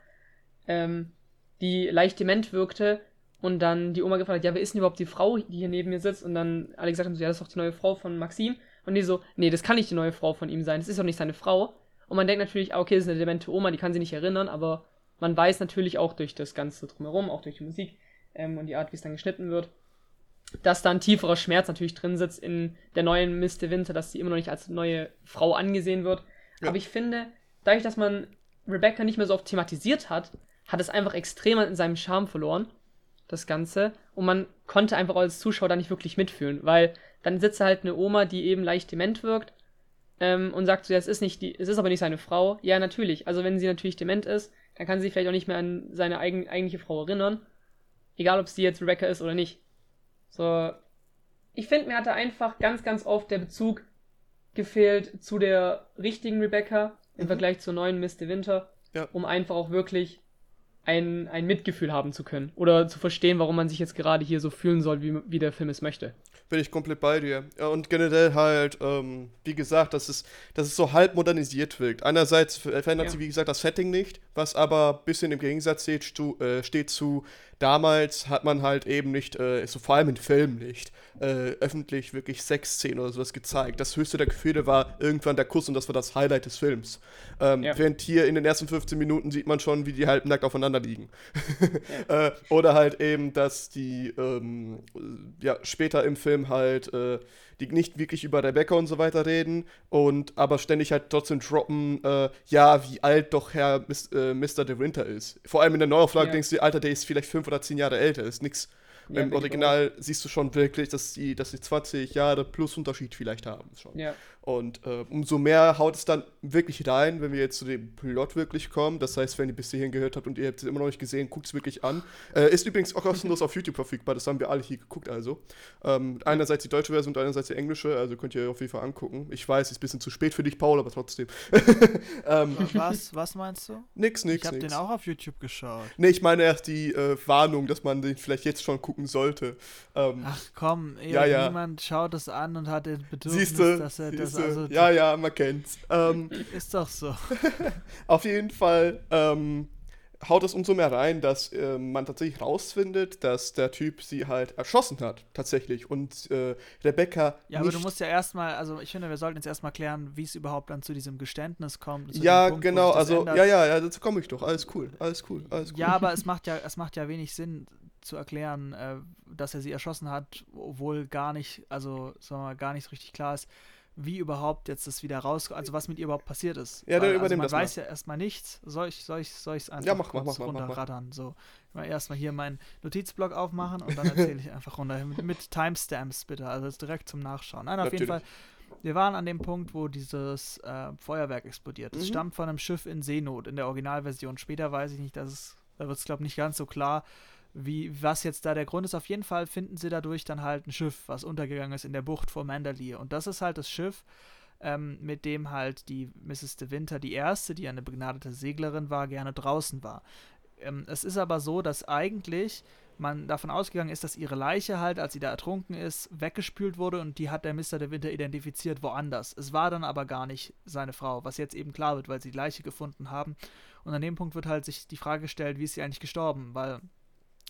ähm, die leicht dement wirkte und dann die Oma gefragt hat, ja, wer ist denn überhaupt die Frau, die hier neben mir sitzt? Und dann alle gesagt haben, so, ja, das ist doch die neue Frau von Maxim. Und die so, nee, das kann nicht die neue Frau von ihm sein, das ist doch nicht seine Frau. Und man denkt natürlich, ah, okay, das ist eine demente Oma, die kann sie nicht erinnern, aber man weiß natürlich auch durch das Ganze drumherum, auch durch die Musik ähm, und die Art, wie es dann geschnitten wird, dass da ein tieferer Schmerz natürlich drin sitzt in der neuen Mr. Winter, dass sie immer noch nicht als neue Frau angesehen wird. Ja. Aber ich finde, dadurch, dass man Rebecca nicht mehr so oft thematisiert hat, hat es einfach extrem in seinem Charme verloren, das Ganze. Und man konnte einfach als Zuschauer da nicht wirklich mitfühlen, weil dann sitzt halt eine Oma, die eben leicht dement wirkt ähm, und sagt so, ja, es ist nicht die, es ist aber nicht seine Frau. Ja, natürlich. Also wenn sie natürlich dement ist, dann kann sie sich vielleicht auch nicht mehr an seine eigen, eigentliche Frau erinnern. Egal, ob sie jetzt Rebecca ist oder nicht. So, ich finde, mir hatte einfach ganz, ganz oft der Bezug gefehlt zu der richtigen Rebecca im mhm. Vergleich zur neuen Mr. Winter, ja. um einfach auch wirklich ein, ein Mitgefühl haben zu können oder zu verstehen, warum man sich jetzt gerade hier so fühlen soll, wie, wie der Film es möchte bin ich komplett bei dir. Ja, und generell halt, ähm, wie gesagt, dass es, dass es so halb modernisiert wirkt. Einerseits verändert ja. sich, wie gesagt, das Setting nicht, was aber ein bisschen im Gegensatz steht, stu, äh, steht zu damals hat man halt eben nicht, äh, so vor allem in Filmen nicht, äh, öffentlich wirklich Sexszenen oder sowas gezeigt. Das höchste der Gefühle war irgendwann der Kuss und das war das Highlight des Films. Ähm, ja. Während hier in den ersten 15 Minuten sieht man schon, wie die halbnackt aufeinander liegen. Ja. äh, oder halt eben, dass die ähm, ja, später im Film halt äh, die nicht wirklich über Rebecca und so weiter reden und aber ständig halt trotzdem droppen, äh, ja, wie alt doch Herr Mis, äh, Mr. De Winter ist. Vor allem in der Neuauflage ja. denkst du, Alter, der ist vielleicht fünf oder zehn Jahre älter, ist nix. Ja, Im Original siehst du schon wirklich, dass sie, dass sie 20 Jahre plus Unterschied vielleicht haben. Schon. Ja. Und äh, umso mehr haut es dann wirklich rein, wenn wir jetzt zu dem Plot wirklich kommen. Das heißt, wenn ihr bis hierhin gehört habt und ihr habt es immer noch nicht gesehen, guckt es wirklich an. Äh, ist übrigens auch kostenlos auf YouTube verfügbar, das haben wir alle hier geguckt also. Ähm, einerseits die deutsche Version und einerseits die englische, also könnt ihr auf jeden Fall angucken. Ich weiß, es ist ein bisschen zu spät für dich, Paul, aber trotzdem. ähm, was, was meinst du? Nix, nix, Ich habe den auch auf YouTube geschaut. Nee, ich meine erst die äh, Warnung, dass man den vielleicht jetzt schon gucken sollte. Ähm, Ach komm, ja, ja. niemand schaut es an und hat den Bedürfnis, siehste, dass er das also ja, ja, man kennt's. Ähm, ist doch so. auf jeden Fall ähm, haut es umso mehr rein, dass äh, man tatsächlich rausfindet, dass der Typ sie halt erschossen hat, tatsächlich. Und äh, Rebecca. Ja, aber du musst ja erstmal, also ich finde, wir sollten jetzt erstmal klären, wie es überhaupt dann zu diesem Geständnis kommt. Ja, Punkt, genau, also, ja, ja, ja, dazu komme ich doch. Alles cool, alles cool, alles cool. Ja, aber es macht ja, es macht ja wenig Sinn zu erklären, äh, dass er sie erschossen hat, obwohl gar nicht, also sagen wir mal, gar nicht so richtig klar ist wie überhaupt jetzt das wieder raus, also was mit ihr überhaupt passiert ist. Ja, Weil, dann also man weiß mal. ja erstmal nichts. Soll ich soll ich soll es einfach ja, mach, mach, mach, runterraddern so. Mal erstmal hier meinen Notizblock aufmachen und dann erzähle ich einfach runter mit, mit Timestamps bitte, also direkt zum Nachschauen. Nein, auf Natürlich. jeden Fall. Wir waren an dem Punkt, wo dieses äh, Feuerwerk explodiert. Es mhm. stammt von einem Schiff in Seenot in der Originalversion. Später weiß ich nicht, dass es da wird es glaube ich nicht ganz so klar wie, was jetzt da der Grund ist. Auf jeden Fall finden sie dadurch dann halt ein Schiff, was untergegangen ist in der Bucht vor Mandalay. Und das ist halt das Schiff, ähm, mit dem halt die Mrs. De Winter, die erste, die eine begnadete Seglerin war, gerne draußen war. Ähm, es ist aber so, dass eigentlich man davon ausgegangen ist, dass ihre Leiche halt, als sie da ertrunken ist, weggespült wurde und die hat der Mr. De Winter identifiziert woanders. Es war dann aber gar nicht seine Frau, was jetzt eben klar wird, weil sie die Leiche gefunden haben. Und an dem Punkt wird halt sich die Frage gestellt, wie ist sie eigentlich gestorben? Weil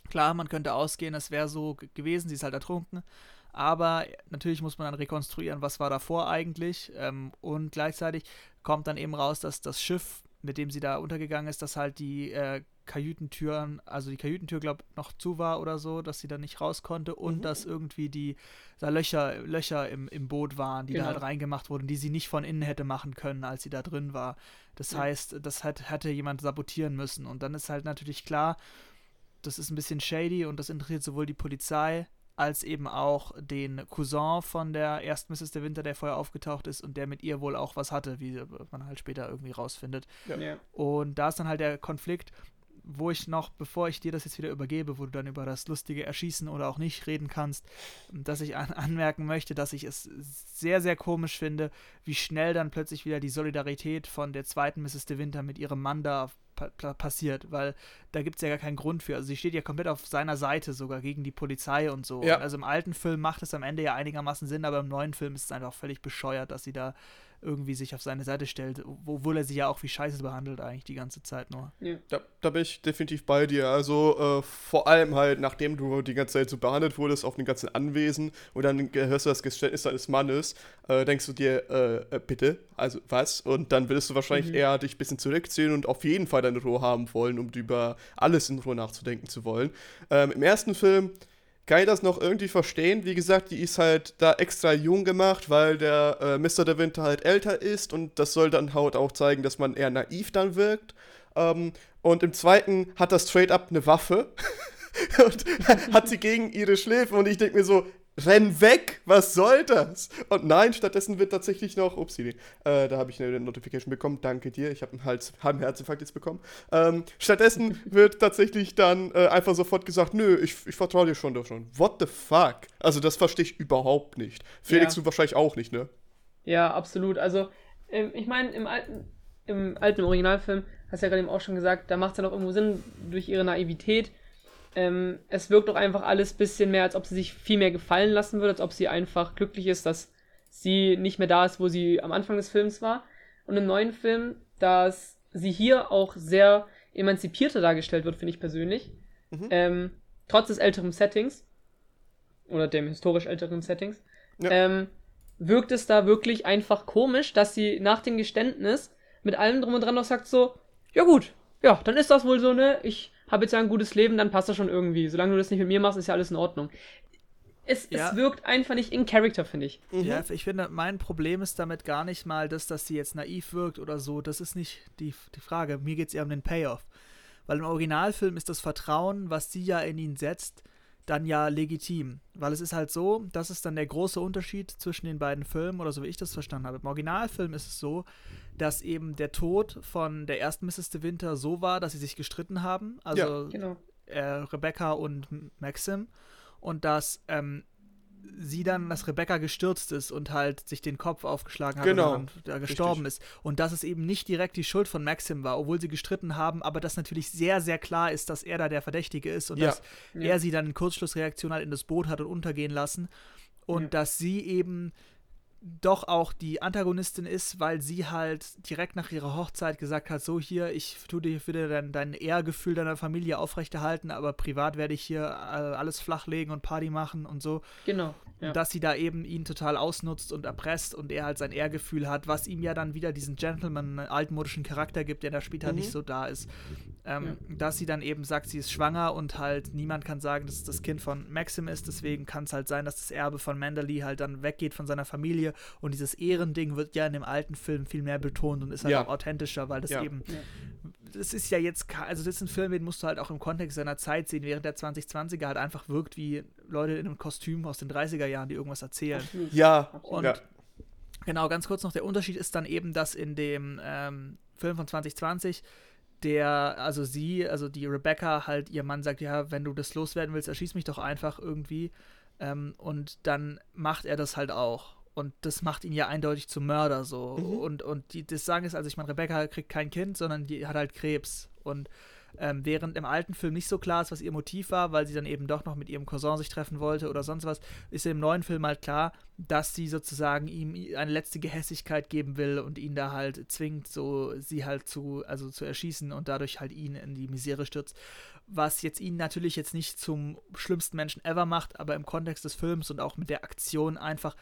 klar, man könnte ausgehen, es wäre so gewesen, sie ist halt ertrunken. Aber natürlich muss man dann rekonstruieren, was war davor eigentlich. Ähm, und gleichzeitig kommt dann eben raus, dass das Schiff, mit dem sie da untergegangen ist, dass halt die äh, Kajütentüren, also die Kajütentür, glaube ich, noch zu war oder so, dass sie da nicht raus konnte und mhm. dass irgendwie die da Löcher, Löcher im, im Boot waren, die genau. da halt reingemacht wurden, die sie nicht von innen hätte machen können, als sie da drin war. Das ja. heißt, das hat, hätte jemand sabotieren müssen. Und dann ist halt natürlich klar, das ist ein bisschen shady und das interessiert sowohl die Polizei als eben auch den Cousin von der ersten Mrs. De Winter, der vorher aufgetaucht ist und der mit ihr wohl auch was hatte, wie man halt später irgendwie rausfindet. Ja. Und da ist dann halt der Konflikt, wo ich noch, bevor ich dir das jetzt wieder übergebe, wo du dann über das lustige Erschießen oder auch nicht reden kannst, dass ich an anmerken möchte, dass ich es sehr, sehr komisch finde, wie schnell dann plötzlich wieder die Solidarität von der zweiten Mrs. De Winter mit ihrem Mann da pa passiert, weil da gibt es ja gar keinen Grund für. Also sie steht ja komplett auf seiner Seite, sogar gegen die Polizei und so. Ja. Also im alten Film macht es am Ende ja einigermaßen Sinn, aber im neuen Film ist es einfach völlig bescheuert, dass sie da irgendwie sich auf seine Seite stellt, obwohl er sie ja auch wie Scheiße behandelt eigentlich die ganze Zeit nur. Ja. Da, da bin ich definitiv bei dir. Also äh, vor allem halt, nachdem du die ganze Zeit so behandelt wurdest auf den ganzen Anwesen und dann hörst du das Geständnis deines Mannes, äh, denkst du dir, äh, äh bitte, also was? Und dann würdest du wahrscheinlich mhm. eher dich ein bisschen zurückziehen und auf jeden Fall deine Ruhe haben wollen, um über alles in Ruhe nachzudenken zu wollen. Ähm, Im ersten Film kann ich das noch irgendwie verstehen. Wie gesagt, die ist halt da extra jung gemacht, weil der äh, Mr. De Winter halt älter ist und das soll dann halt auch zeigen, dass man eher naiv dann wirkt. Ähm, und im zweiten hat das straight up eine Waffe und hat sie gegen ihre Schläfe und ich denke mir so, renn weg, was soll das? Und nein, stattdessen wird tatsächlich noch, upsie, äh, da habe ich eine Notification bekommen, danke dir, ich habe einen, Hals, einen Herzinfarkt jetzt bekommen. Ähm, stattdessen wird tatsächlich dann äh, einfach sofort gesagt, nö, ich, ich vertraue dir schon, doch schon. What the fuck? Also das verstehe ich überhaupt nicht. Felix, ja. du wahrscheinlich auch nicht, ne? Ja, absolut. Also, ähm, ich meine, im alten, im alten Originalfilm, hast du ja gerade eben auch schon gesagt, da macht es ja noch irgendwo Sinn, durch ihre Naivität, ähm, es wirkt doch einfach alles ein bisschen mehr, als ob sie sich viel mehr gefallen lassen würde, als ob sie einfach glücklich ist, dass sie nicht mehr da ist, wo sie am Anfang des Films war. Und im neuen Film, dass sie hier auch sehr emanzipierter dargestellt wird, finde ich persönlich. Mhm. Ähm, trotz des älteren Settings oder dem historisch älteren Settings, ja. ähm, wirkt es da wirklich einfach komisch, dass sie nach dem Geständnis mit allem drum und dran noch sagt so, ja gut, ja, dann ist das wohl so, ne? Ich habe jetzt ja ein gutes Leben, dann passt das schon irgendwie. Solange du das nicht mit mir machst, ist ja alles in Ordnung. Es, ja. es wirkt einfach nicht in Character, finde ich. Mhm. Ja, ich finde, mein Problem ist damit gar nicht mal das, dass sie jetzt naiv wirkt oder so. Das ist nicht die, die Frage. Mir geht es eher um den Payoff. Weil im Originalfilm ist das Vertrauen, was sie ja in ihn setzt, dann ja legitim. Weil es ist halt so, das ist dann der große Unterschied zwischen den beiden Filmen, oder so wie ich das verstanden habe. Im Originalfilm ist es so, dass eben der Tod von der ersten Mrs. De Winter so war, dass sie sich gestritten haben. Also ja, genau. äh, Rebecca und Maxim. Und dass ähm, sie dann, dass Rebecca gestürzt ist und halt sich den Kopf aufgeschlagen hat genau. und da gestorben Richtig. ist. Und dass es eben nicht direkt die Schuld von Maxim war, obwohl sie gestritten haben, aber dass natürlich sehr, sehr klar ist, dass er da der Verdächtige ist und ja. dass ja. er sie dann in Kurzschlussreaktion halt in das Boot hat und untergehen lassen. Und ja. dass sie eben doch auch die Antagonistin ist, weil sie halt direkt nach ihrer Hochzeit gesagt hat, so hier, ich tue dir für dein, dein Ehrgefühl deiner Familie aufrechterhalten, aber privat werde ich hier äh, alles flachlegen und Party machen und so. Genau. Ja. Und dass sie da eben ihn total ausnutzt und erpresst und er halt sein Ehrgefühl hat, was ihm ja dann wieder diesen Gentleman altmodischen Charakter gibt, der da später mhm. nicht so da ist. Ähm, ja. Dass sie dann eben sagt, sie ist schwanger und halt niemand kann sagen, dass es das Kind von Maxim ist, deswegen kann es halt sein, dass das Erbe von Mandalay halt dann weggeht von seiner Familie und dieses Ehrending wird ja in dem alten Film viel mehr betont und ist halt ja. auch authentischer, weil das eben das ist ja jetzt, also das ist ein Film, den musst du halt auch im Kontext seiner Zeit sehen, während der 2020er halt einfach wirkt wie Leute in einem Kostüm aus den 30er Jahren, die irgendwas erzählen. Ja, und ja. genau, ganz kurz noch, der Unterschied ist dann eben, dass in dem ähm, Film von 2020 der, also sie, also die Rebecca halt, ihr Mann sagt, ja, wenn du das loswerden willst, erschieß mich doch einfach irgendwie. Ähm, und dann macht er das halt auch. Und das macht ihn ja eindeutig zum Mörder so. Mhm. Und, und die, das Sagen ist, also ich meine, Rebecca kriegt kein Kind, sondern die hat halt Krebs. Und ähm, während im alten Film nicht so klar ist, was ihr Motiv war, weil sie dann eben doch noch mit ihrem Cousin sich treffen wollte oder sonst was, ist im neuen Film halt klar, dass sie sozusagen ihm eine letzte Gehässigkeit geben will und ihn da halt zwingt, so sie halt zu, also zu erschießen und dadurch halt ihn in die Misere stürzt. Was jetzt ihn natürlich jetzt nicht zum schlimmsten Menschen ever macht, aber im Kontext des Films und auch mit der Aktion einfach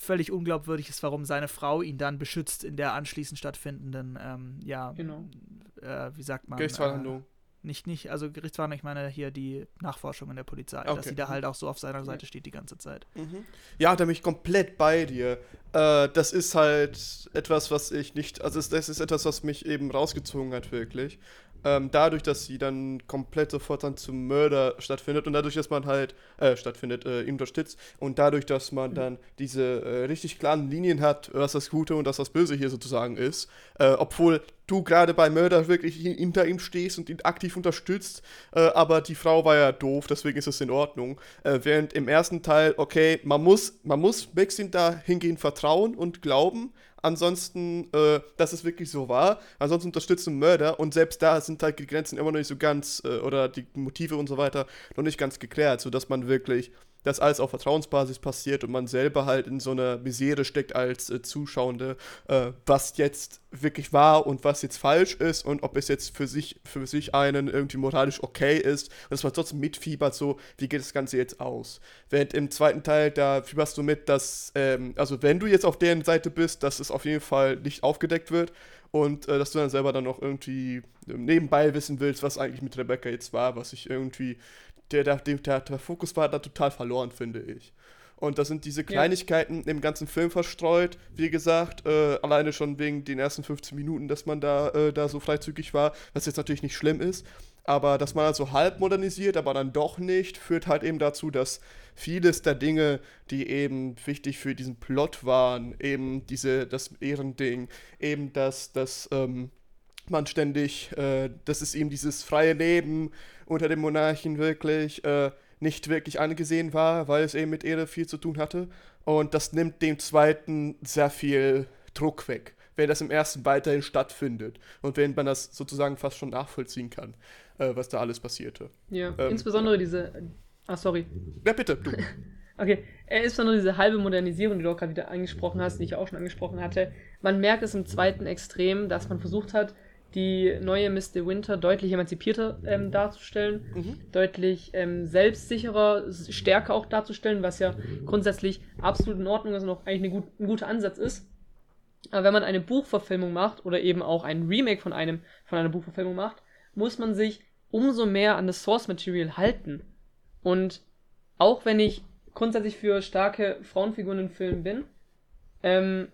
völlig unglaubwürdig ist, warum seine Frau ihn dann beschützt in der anschließend stattfindenden, ähm, ja, genau. äh, wie sagt man? Gerichtsverhandlung. Äh, nicht, nicht, also Gerichtsverhandlung, ich meine hier die Nachforschung in der Polizei, okay. dass sie da halt auch so auf seiner Seite steht die ganze Zeit. Mhm. Ja, da bin ich komplett bei dir. Äh, das ist halt etwas, was ich nicht, also das ist etwas, was mich eben rausgezogen hat, wirklich ähm, dadurch, dass sie dann komplett sofort dann zum Mörder stattfindet und dadurch, dass man halt, äh, stattfindet, äh, ihn unterstützt und dadurch, dass man dann diese äh, richtig klaren Linien hat, was das Gute und was das Böse hier sozusagen ist, äh, obwohl du gerade bei Mörder wirklich hinter ihm stehst und ihn aktiv unterstützt, äh, aber die Frau war ja doof, deswegen ist es in Ordnung. Äh, während im ersten Teil, okay, man muss, man muss Maxim da hingehend vertrauen und glauben, ansonsten, äh, dass es wirklich so war. Ansonsten unterstützen Mörder und selbst da sind halt die Grenzen immer noch nicht so ganz äh, oder die Motive und so weiter noch nicht ganz geklärt, sodass man wirklich dass alles auf Vertrauensbasis passiert und man selber halt in so einer Misere steckt als äh, Zuschauende, äh, was jetzt wirklich wahr und was jetzt falsch ist und ob es jetzt für sich, für sich einen irgendwie moralisch okay ist und dass man trotzdem mitfiebert, so, wie geht das Ganze jetzt aus? Während im zweiten Teil, da fieberst du mit, dass, ähm, also wenn du jetzt auf deren Seite bist, dass es auf jeden Fall nicht aufgedeckt wird und äh, dass du dann selber dann noch irgendwie nebenbei wissen willst, was eigentlich mit Rebecca jetzt war, was ich irgendwie der, der, der, der Fokus war da total verloren, finde ich. Und da sind diese Kleinigkeiten ja. im ganzen Film verstreut. Wie gesagt, äh, alleine schon wegen den ersten 15 Minuten, dass man da, äh, da so freizügig war, was jetzt natürlich nicht schlimm ist. Aber dass man also halb modernisiert, aber dann doch nicht, führt halt eben dazu, dass vieles der Dinge, die eben wichtig für diesen Plot waren, eben diese, das Ehrending, eben das, das, ähm, man ständig, äh, dass es ihm dieses freie Leben unter dem Monarchen wirklich äh, nicht wirklich angesehen war, weil es eben mit Ehre viel zu tun hatte. Und das nimmt dem zweiten sehr viel Druck weg, wenn das im ersten weiterhin stattfindet und wenn man das sozusagen fast schon nachvollziehen kann, äh, was da alles passierte. Ja, ähm, insbesondere diese. Ah, sorry. Ja, bitte, du. okay, äh, insbesondere diese halbe Modernisierung, die du auch gerade wieder angesprochen hast, die ich auch schon angesprochen hatte. Man merkt es im zweiten extrem, dass man versucht hat, die neue Miss De Winter deutlich emanzipierter ähm, darzustellen, mhm. deutlich ähm, selbstsicherer, stärker auch darzustellen, was ja grundsätzlich absolut in Ordnung ist und auch eigentlich gut, ein guter Ansatz ist. Aber wenn man eine Buchverfilmung macht oder eben auch ein Remake von einem von einer Buchverfilmung macht, muss man sich umso mehr an das Source Material halten. Und auch wenn ich grundsätzlich für starke Frauenfiguren in Filmen bin, ähm,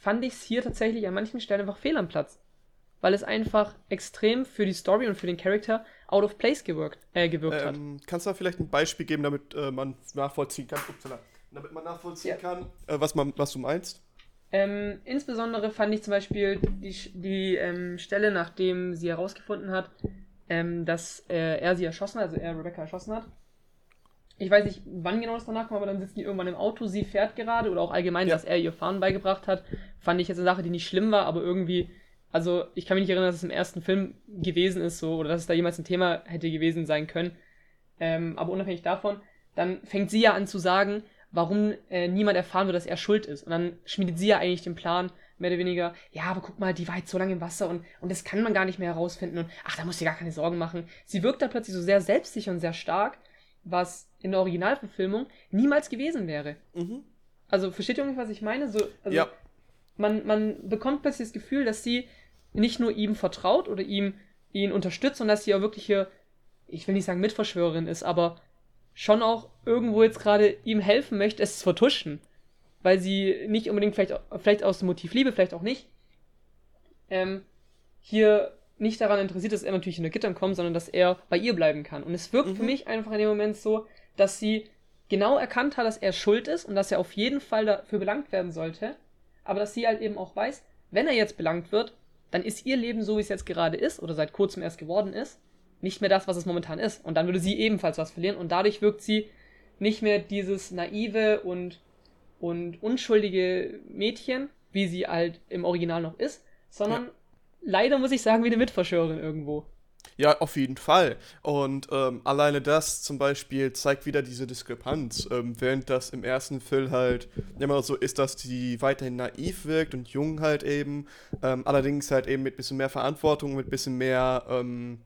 fand ich es hier tatsächlich an manchen Stellen einfach fehl am Platz weil es einfach extrem für die Story und für den Charakter out of place gewirkt, äh, gewirkt ähm, hat. Kannst du da vielleicht ein Beispiel geben, damit äh, man nachvollziehen kann, upsala, damit man nachvollziehen ja. kann, äh, was, man, was du meinst? Ähm, insbesondere fand ich zum Beispiel die, die ähm, Stelle, nachdem sie herausgefunden hat, ähm, dass äh, er sie erschossen hat, also er Rebecca erschossen hat. Ich weiß nicht, wann genau das danach kam, aber dann sitzen die irgendwann im Auto, sie fährt gerade oder auch allgemein, ja. dass er ihr Fahren beigebracht hat. Fand ich jetzt eine Sache, die nicht schlimm war, aber irgendwie also ich kann mich nicht erinnern, dass es im ersten Film gewesen ist, so, oder dass es da jemals ein Thema hätte gewesen sein können. Ähm, aber unabhängig davon, dann fängt sie ja an zu sagen, warum äh, niemand erfahren wird, dass er schuld ist. Und dann schmiedet sie ja eigentlich den Plan, mehr oder weniger, ja, aber guck mal, die war jetzt so lange im Wasser und, und das kann man gar nicht mehr herausfinden und ach, da musst du dir gar keine Sorgen machen. Sie wirkt da plötzlich so sehr selbstsicher und sehr stark, was in der Originalverfilmung niemals gewesen wäre. Mhm. Also versteht ihr irgendwie, was ich meine? So, also, ja. Man, man bekommt plötzlich das Gefühl, dass sie nicht nur ihm vertraut oder ihm ihn unterstützt, sondern dass sie auch wirklich hier, ich will nicht sagen Mitverschwörerin ist, aber schon auch irgendwo jetzt gerade ihm helfen möchte, es zu vertuschen. Weil sie nicht unbedingt vielleicht, vielleicht aus dem Motiv Liebe, vielleicht auch nicht, ähm, hier nicht daran interessiert dass er natürlich in der Gittern kommt, sondern dass er bei ihr bleiben kann. Und es wirkt mhm. für mich einfach in dem Moment so, dass sie genau erkannt hat, dass er schuld ist und dass er auf jeden Fall dafür belangt werden sollte, aber dass sie halt eben auch weiß, wenn er jetzt belangt wird, dann ist ihr Leben so, wie es jetzt gerade ist, oder seit kurzem erst geworden ist, nicht mehr das, was es momentan ist. Und dann würde sie ebenfalls was verlieren. Und dadurch wirkt sie nicht mehr dieses naive und, und unschuldige Mädchen, wie sie halt im Original noch ist, sondern ja. leider muss ich sagen, wie eine Mitverschwörerin irgendwo. Ja, auf jeden Fall. Und ähm, alleine das zum Beispiel zeigt wieder diese Diskrepanz. Ähm, während das im ersten Film halt immer so ist, dass die weiterhin naiv wirkt und jung halt eben. Ähm, allerdings halt eben mit ein bisschen mehr Verantwortung, mit ein bisschen mehr ähm,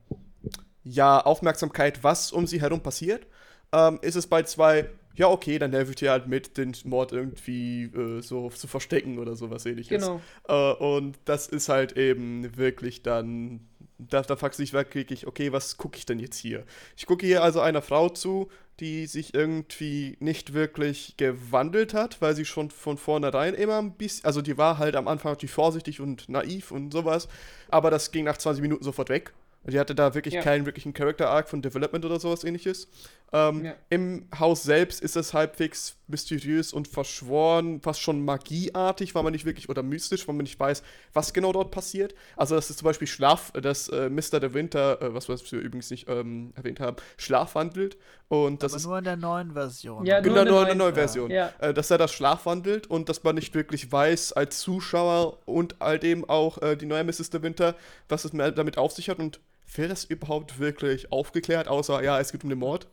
ja, Aufmerksamkeit, was um sie herum passiert. Ähm, ist es bei zwei, ja, okay, dann helfe ich dir halt mit, den Mord irgendwie äh, so zu verstecken oder sowas ähnliches. Genau. Äh, und das ist halt eben wirklich dann da, da fragst du dich wirklich, okay, was gucke ich denn jetzt hier? Ich gucke hier also einer Frau zu, die sich irgendwie nicht wirklich gewandelt hat, weil sie schon von vornherein immer ein bisschen, also die war halt am Anfang natürlich vorsichtig und naiv und sowas, aber das ging nach 20 Minuten sofort weg. Die hatte da wirklich ja. keinen wirklichen Character Arc von Development oder sowas ähnliches. Ähm, ja. Im Haus selbst ist es halbwegs mysteriös und verschworen, fast schon magieartig, weil man nicht wirklich, oder mystisch, weil man nicht weiß, was genau dort passiert. Also, das ist zum Beispiel Schlaf, dass äh, Mr. De Winter, äh, was wir übrigens nicht ähm, erwähnt haben, schlafwandelt. Und das Aber ist nur in der neuen Version. Ja, genau, nur in der neuen Version. Ja. Äh, dass er das schlafwandelt und dass man nicht wirklich weiß, als Zuschauer und halt eben auch äh, die neue Mrs. De Winter, was es damit auf sich hat und wird das überhaupt wirklich aufgeklärt, außer, ja, es geht um den Mord?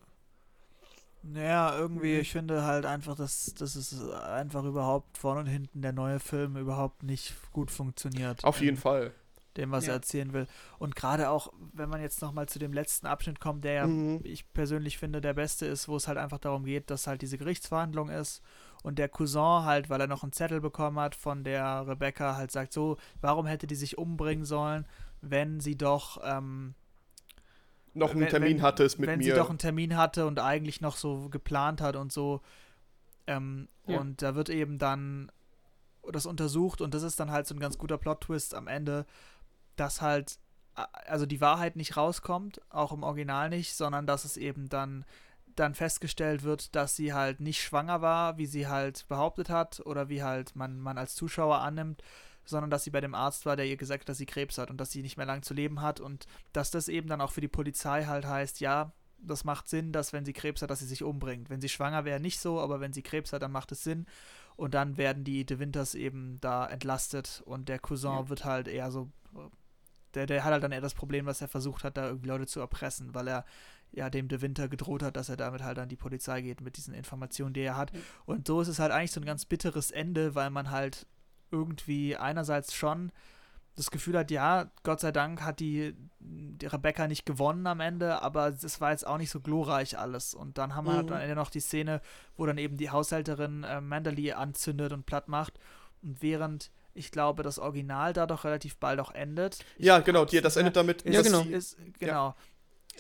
Naja, irgendwie, mhm. ich finde halt einfach, dass, dass es einfach überhaupt vorne und hinten der neue Film überhaupt nicht gut funktioniert. Auf jeden Fall. Dem, was ja. er erzählen will. Und gerade auch, wenn man jetzt nochmal zu dem letzten Abschnitt kommt, der ja, mhm. ich persönlich finde, der beste ist, wo es halt einfach darum geht, dass halt diese Gerichtsverhandlung ist und der Cousin halt, weil er noch einen Zettel bekommen hat von der Rebecca, halt sagt so, warum hätte die sich umbringen sollen? Wenn sie doch ähm, noch einen wenn, Termin wenn, hatte es mit wenn mir. Wenn sie doch einen Termin hatte und eigentlich noch so geplant hat und so. Ähm, ja. Und da wird eben dann das untersucht und das ist dann halt so ein ganz guter Plot-Twist am Ende, dass halt also die Wahrheit nicht rauskommt, auch im Original nicht, sondern dass es eben dann dann festgestellt wird, dass sie halt nicht schwanger war, wie sie halt behauptet hat oder wie halt man, man als Zuschauer annimmt, sondern dass sie bei dem Arzt war, der ihr gesagt hat, dass sie Krebs hat und dass sie nicht mehr lang zu leben hat und dass das eben dann auch für die Polizei halt heißt, ja, das macht Sinn, dass wenn sie Krebs hat, dass sie sich umbringt. Wenn sie schwanger wäre, nicht so, aber wenn sie Krebs hat, dann macht es Sinn. Und dann werden die De Winters eben da entlastet und der Cousin ja. wird halt eher so. Der, der hat halt dann eher das Problem, dass er versucht hat, da irgendwie Leute zu erpressen, weil er ja dem De Winter gedroht hat, dass er damit halt an die Polizei geht mit diesen Informationen, die er hat. Und so ist es halt eigentlich so ein ganz bitteres Ende, weil man halt irgendwie einerseits schon das Gefühl hat, ja, Gott sei Dank hat die, die Rebecca nicht gewonnen am Ende, aber es war jetzt auch nicht so glorreich alles. Und dann haben wir halt mhm. halt am Ende noch die Szene, wo dann eben die Haushälterin äh, Manderly anzündet und platt macht. Und während ich glaube, das Original da doch relativ bald auch endet. Ja, genau, die, das endet damit. ja, genau. Ist, genau. Ja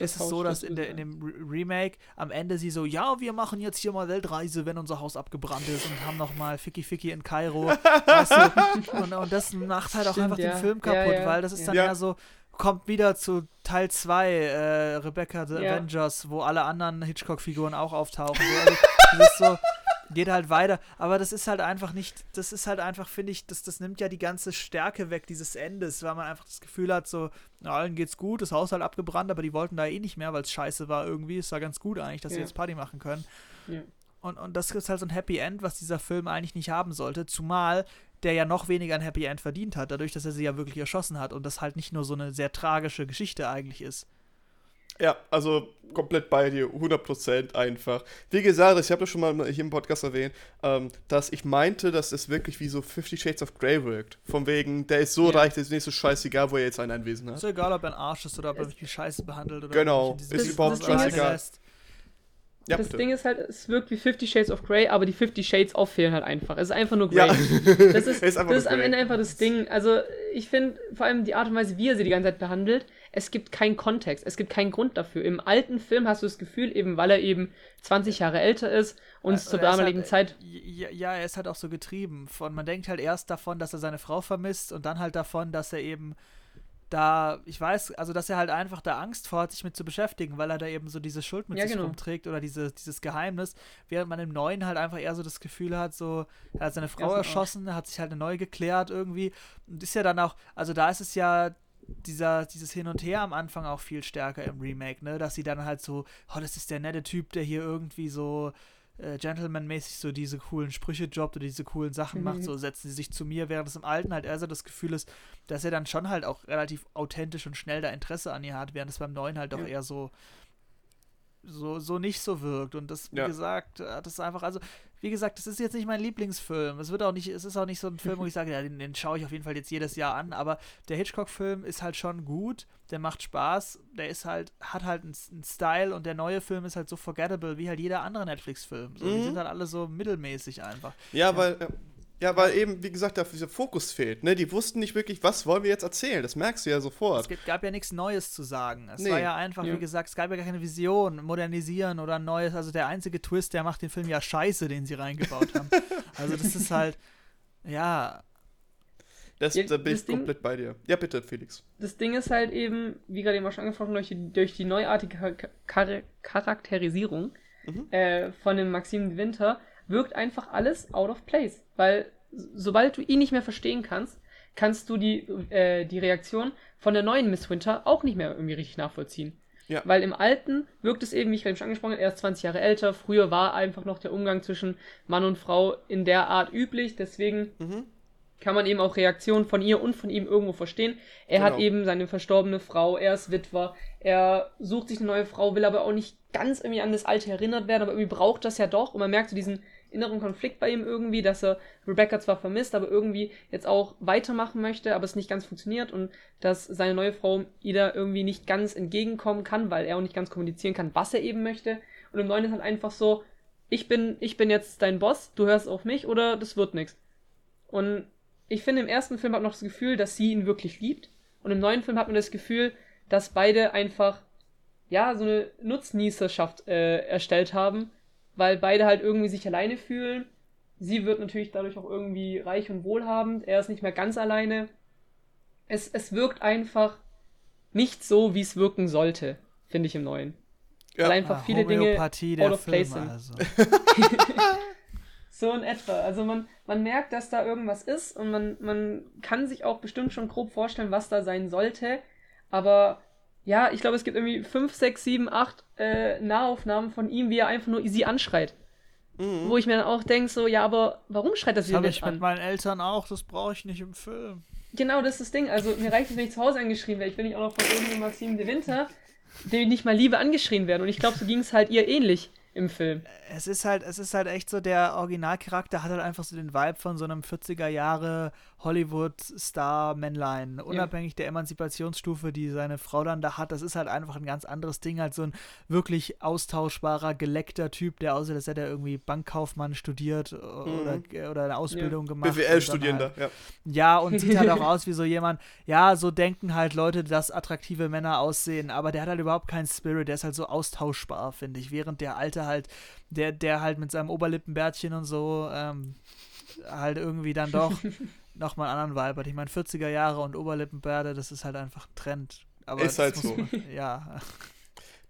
ist es so, dass in, der, in dem Remake am Ende sie so, ja, wir machen jetzt hier mal Weltreise, wenn unser Haus abgebrannt ist und haben nochmal Ficky Ficky in Kairo. weißt du? und, und, das macht halt auch Stimmt, einfach ja. den Film kaputt, ja, ja. weil das ist dann ja so, kommt wieder zu Teil 2, äh, Rebecca the Avengers, wo alle anderen Hitchcock-Figuren auch auftauchen. Also, das ist so, geht halt weiter. Aber das ist halt einfach nicht, das ist halt einfach, finde ich, das, das nimmt ja die ganze Stärke weg dieses Endes, weil man einfach das Gefühl hat, so, na, allen geht's gut, das Haus halt abgebrannt, aber die wollten da eh nicht mehr, weil es scheiße war irgendwie. Es war ganz gut eigentlich, dass ja. sie jetzt Party machen können. Ja. Und, und das ist halt so ein Happy End, was dieser Film eigentlich nicht haben sollte, zumal der ja noch weniger ein Happy End verdient hat, dadurch, dass er sie ja wirklich erschossen hat und das halt nicht nur so eine sehr tragische Geschichte eigentlich ist. Ja, also komplett bei dir, 100% einfach. Wie gesagt, ich habe das schon mal hier im Podcast erwähnt, ähm, dass ich meinte, dass es wirklich wie so 50 Shades of Grey wirkt. Von wegen, der ist so ja. reich, der ist nicht so scheißegal, wo er jetzt ein Anwesen hat. Ist egal, ob er ein Arsch ist oder ob er wirklich scheiße behandelt oder Genau, ist überhaupt scheißegal. Ja, das bitte. Ding ist halt, es wirkt wie 50 Shades of Grey, aber die 50 Shades auch fehlen halt einfach. Es ist einfach nur Grey. Ja. Das ist, ist, das ist am Ende einfach das Ding. Also, ich finde vor allem die Art und Weise, wie er sie die ganze Zeit behandelt, es gibt keinen Kontext, es gibt keinen Grund dafür. Im alten Film hast du das Gefühl, eben weil er eben 20 Jahre älter ist und ja, zur damaligen halt, Zeit. Ja, ja, er ist halt auch so getrieben. Von, man denkt halt erst davon, dass er seine Frau vermisst und dann halt davon, dass er eben da, ich weiß, also dass er halt einfach da Angst vor hat, sich mit zu beschäftigen, weil er da eben so diese Schuld mit Ja, sich genau. rumträgt oder diese, dieses Geheimnis, während man im Neuen halt einfach eher so das Gefühl hat, so, er hat seine Frau Arsch. erschossen, hat sich halt eine neue geklärt irgendwie und ist ja dann auch, also da ist es ja dieser, dieses Hin und Her am Anfang auch viel stärker im Remake, ne, dass sie dann halt so, oh, das ist der nette Typ, der hier irgendwie so äh, Gentleman-mäßig so diese coolen Sprüche droppt oder diese coolen Sachen Mhm. macht, so setzen sie sich zu mir, während es im Alten halt eher so das Gefühl ist, dass er dann schon halt auch relativ authentisch und schnell da Interesse an ihr hat, während es beim Neuen halt doch Ja. eher so so, so nicht so wirkt. Und das, wie Ja. gesagt, hat es einfach, also, wie gesagt, das ist jetzt nicht mein Lieblingsfilm. Es wird auch nicht, es ist auch nicht so ein Film, wo ich sage, ja, den, den schaue ich auf jeden Fall jetzt jedes Jahr an, aber der Hitchcock-Film ist halt schon gut, der macht Spaß, der ist halt, hat halt einen, einen Style und der neue Film ist halt so forgettable wie halt jeder andere Netflix-Film. So, Die Mhm. sind halt alle so mittelmäßig einfach. Ja, weil, ja, ja, weil eben, wie gesagt, da dieser Fokus fehlt. Ne? Die wussten nicht wirklich, was wollen wir jetzt erzählen. Das merkst du ja Es sofort. gibt, gab ja nichts Neues zu sagen. Es Nee. war ja einfach, Ja. wie gesagt, es gab ja gar keine Vision, modernisieren oder neues. Also der einzige Twist, der macht den Film ja scheiße, den sie reingebaut haben. Also das ist halt, ja, Das, Ja, da bin das ich Ding- komplett bei dir. Ja, bitte, Felix. Das Ding ist halt eben, wie gerade eben auch schon angesprochen, durch die, durch die neuartige Char Char Charakterisierung Mhm. äh, von dem Maxim Winter wirkt einfach alles out of place. Weil sobald du ihn nicht mehr verstehen kannst, kannst du die, äh, die Reaktion von der neuen Miss Winter auch nicht mehr irgendwie richtig nachvollziehen. Ja. Weil im Alten wirkt es eben, wie ich gerade schon angesprochen habe, er ist 20 Jahre älter. Früher war einfach noch der Umgang zwischen Mann und Frau in der Art üblich. Deswegen Mhm. kann man eben auch Reaktionen von ihr und von ihm irgendwo verstehen. Er hat Genau. eben seine verstorbene Frau, er ist Witwer, er sucht sich eine neue Frau, will aber auch nicht ganz irgendwie an das Alte erinnert werden, aber irgendwie braucht das ja doch. Und man merkt so diesen inneren Konflikt bei ihm irgendwie, dass er Rebecca zwar vermisst, aber irgendwie jetzt auch weitermachen möchte, aber es nicht ganz funktioniert und dass seine neue Frau Ida irgendwie nicht ganz entgegenkommen kann, weil er auch nicht ganz kommunizieren kann, was er eben möchte. Und im Neuen ist halt einfach so, ich bin, ich bin jetzt dein Boss, du hörst auf mich oder das wird nichts. Und ich finde, im ersten Film hat man noch das Gefühl, dass sie ihn wirklich liebt. Und im neuen Film hat man das Gefühl, dass beide einfach, ja, so eine Nutznießerschaft äh, erstellt haben, weil beide halt irgendwie sich alleine fühlen. Sie wird natürlich dadurch auch irgendwie reich und wohlhabend. Er ist nicht mehr ganz alleine. Es, es wirkt einfach nicht so, wie es wirken sollte, finde ich im neuen. Ja. Weil einfach ah, viele Dinge out of place sind. also. So in etwa. Also man, man merkt, dass da irgendwas ist und man, man kann sich auch bestimmt schon grob vorstellen, was da sein sollte. Aber ja, ich glaube, es gibt irgendwie 5, 6, 7, 8 äh, Nahaufnahmen von ihm, wie er einfach nur sie anschreit. Mhm. Wo ich mir dann auch denke, so, ja, aber warum schreit er Das sie denn ich jetzt mit an? meinen Eltern auch, das brauche ich nicht im Film. Genau, das ist das Ding. Also mir reicht es, wenn ich zu Hause angeschrien werde. Ich will nicht auch noch von irgendeinem Maxim de Winter, dem ich nicht mal Liebe angeschrien werden. Und ich glaube, so ging es halt ihr ähnlich im Film. Es ist halt, es ist halt echt so, der Originalcharakter hat halt einfach so den Vibe von so einem 40er Jahre Hollywood-Star-Männlein. Unabhängig der Emanzipationsstufe, die seine Frau dann da hat, das ist halt einfach ein ganz anderes Ding, halt so ein wirklich austauschbarer, geleckter Typ, der aussieht, als hätte er irgendwie Bankkaufmann studiert oder, oder eine Ausbildung gemacht. und dann BWL-Studierender, Halt, ja. ja, und sieht halt auch aus wie so jemand, ja, so denken halt Leute, dass attraktive Männer aussehen, aber der hat halt überhaupt keinen Spirit, der ist halt so austauschbar, finde ich, während der Alte halt, der, der halt mit seinem Oberlippenbärtchen und so, ähm, halt irgendwie dann doch nochmal einen anderen Vibe hat. Ich meine, 40er Jahre und Oberlippenbärte, das ist halt einfach ein Trend. Aber Ist halt so. Man, ja.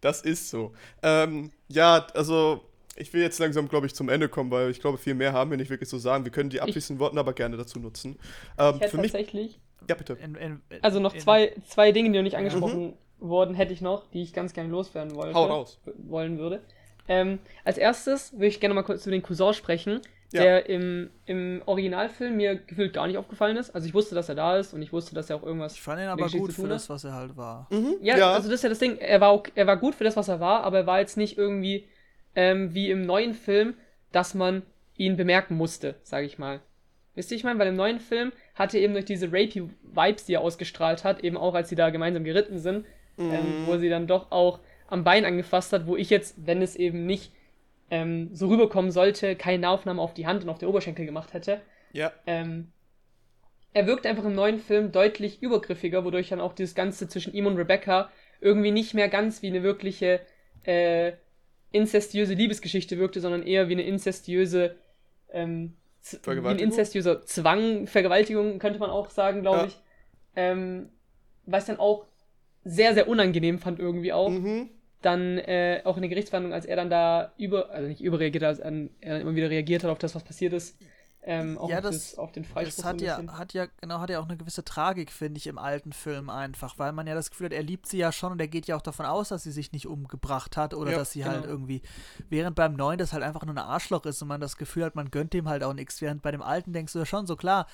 Das ist so. Ähm, ja, also ich will jetzt langsam, glaube ich, zum Ende kommen, weil ich glaube, viel mehr haben wir nicht wirklich zu sagen. Wir können die abschließenden Worte aber gerne dazu nutzen. Ähm, Ich hätte für mich, tatsächlich, ja bitte. In, in, also noch in, zwei, zwei Dinge, die noch nicht angesprochen wurden, hätte ich noch, die ich ganz gerne loswerden wollte. Hau raus. wollen würde. Ähm, als erstes würde ich gerne mal kurz über den Cousin sprechen, Ja. der im, im Originalfilm mir gefühlt gar nicht aufgefallen ist. Also ich wusste, dass er da ist und ich wusste, dass er auch irgendwas. Ich fand ihn aber gut zu für das, was er halt war. Mhm, Ja, also das ist ja das Ding. Er war, ok- er war gut für das, was er war, aber er war jetzt nicht irgendwie ähm, wie im neuen Film, dass man ihn bemerken musste, sage ich mal. Wisst ihr, ich meine, weil im neuen Film hatte er eben durch diese rapey Vibes, die er ausgestrahlt hat, eben auch als sie da gemeinsam geritten sind, Mhm. ähm, wo sie dann doch auch am Bein angefasst hat, wo ich jetzt, wenn es eben nicht ähm, so rüberkommen sollte, keine Nahaufnahme auf die Hand und auf der Oberschenkel gemacht hätte. Ja, Ähm, er wirkt einfach im neuen Film deutlich übergriffiger, wodurch dann auch dieses Ganze zwischen ihm und Rebecca irgendwie nicht mehr ganz wie eine wirkliche äh, inzestiöse Liebesgeschichte wirkte, sondern eher wie eine inzestiöse ähm, wie ein inzestiöser Zwang, Vergewaltigung könnte man auch sagen, glaube Ja. ich. Ähm, was dann auch sehr, sehr unangenehm fand irgendwie auch. Mhm. Dann äh, auch in der Gerichtsverhandlung, als er dann da über, also nicht überreagiert hat, als er dann immer wieder reagiert hat auf das, was passiert ist. Ähm, auch Ja, auf, das- das, auf den Freispruch. Das hat ja, hat ja, genau, hat ja auch eine gewisse Tragik, finde ich, im alten Film einfach, weil man ja das Gefühl hat, er liebt sie ja schon und er geht ja auch davon aus, dass sie sich nicht umgebracht hat oder Ja, dass sie halt genau. irgendwie, während beim neuen das halt einfach nur ein Arschloch ist und man das Gefühl hat, man gönnt dem halt auch nichts, während bei dem alten denkst du ja schon so, klar,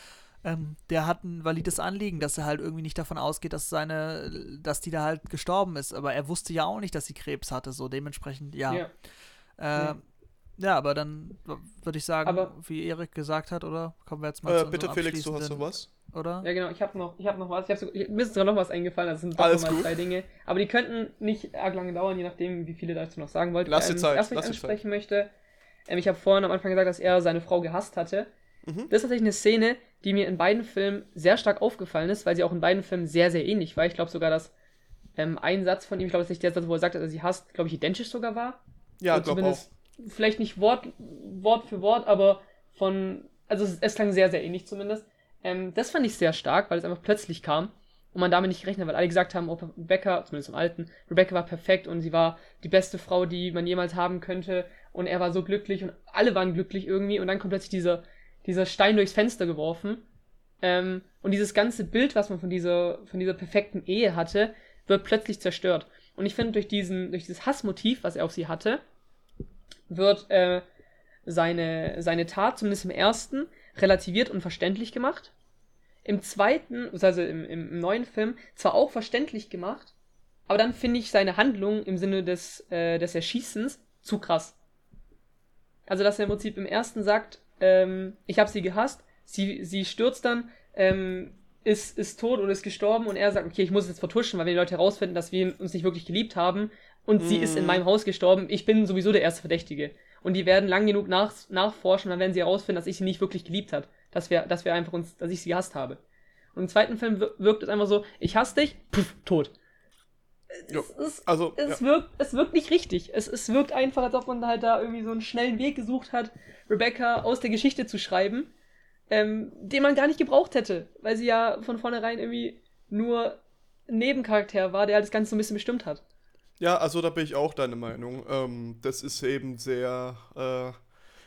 ähm, der hat ein valides Anliegen, dass er halt irgendwie nicht davon ausgeht, dass seine, dass die da halt gestorben ist, aber er wusste ja auch nicht, dass sie Krebs hatte, so dementsprechend, ja. ja. Äh, ja, aber dann würde ich sagen, Aber- wie Erik gesagt hat, oder? Kommen wir jetzt mal Äh, zu bitte, Felix, du hast noch was? Oder? Ja, genau, ich habe noch, ich hab noch was. Ich hab so, ich, mir ist sogar noch was eingefallen, das sind doch Alles mal gut. zwei Dinge. Aber die könnten nicht arg lange dauern, je nachdem, wie viele dazu noch sagen wollt. Lass dir ähm, Zeit, Das erste, was lass ich dir ansprechen möchte, ähm, ich habe vorhin am Anfang gesagt, dass er seine Frau gehasst hatte. Mhm. Das ist tatsächlich eine Szene, die mir in beiden Filmen sehr stark aufgefallen ist, weil sie auch in beiden Filmen sehr, sehr ähnlich war. Ich glaube sogar, dass ähm, ein Satz von ihm, ich glaube, das ist nicht der Satz, wo er sagt, dass er sie hasst, glaube ich, identisch sogar war. Ja, Oder glaub auch. zumindest Vielleicht nicht Wort, Wort für Wort, aber von. Also es, es klang sehr, sehr ähnlich zumindest. Ähm, das fand ich sehr stark, weil es einfach plötzlich kam und man damit nicht gerechnet hat, weil alle gesagt haben, oh, Rebecca, zumindest im Alten, Rebecca war perfekt und sie war die beste Frau, die man jemals haben könnte und er war so glücklich und alle waren glücklich irgendwie und dann kommt plötzlich dieser, dieser Stein durchs Fenster geworfen ähm, und dieses ganze Bild, was man von dieser, von dieser perfekten Ehe hatte, wird plötzlich zerstört. Und ich finde, durch, diesen, durch dieses Hassmotiv, was er auf sie hatte, wird äh, seine, seine Tat, zumindest im ersten, relativiert und verständlich gemacht. Im zweiten, also im, im, neuen Film, zwar auch verständlich gemacht, aber dann finde ich seine Handlung im Sinne des, äh, des Erschießens zu krass. Also, dass er im Prinzip im ersten sagt, ähm, ich habe sie gehasst, sie, sie stürzt dann, ähm, ist, ist tot oder ist gestorben und er sagt, okay, ich muss es jetzt vertuschen, weil wenn die Leute herausfinden, dass wir uns nicht wirklich geliebt haben und sie ist in Mhm. meinem Haus gestorben, ich bin sowieso der erste Verdächtige. Und die werden lang genug nach, nachforschen, dann werden sie herausfinden, dass ich sie nicht wirklich geliebt hat. Dass wir, dass wir einfach uns, dass ich sie gehasst habe. Und im zweiten Film wir- wirkt es einfach so, ich hasse dich, puff, tot. Es, ist, Also, es, ja. wirkt, es wirkt nicht richtig. Es, es wirkt einfach, als ob man halt da irgendwie so einen schnellen Weg gesucht hat, Rebecca aus der Geschichte zu schreiben, ähm, den man gar nicht gebraucht hätte, weil sie ja von vornherein irgendwie nur ein Nebencharakter war, der halt das Ganze so ein bisschen bestimmt hat. Ja, also da bin ich auch deiner Meinung. Ähm, das ist eben sehr, äh,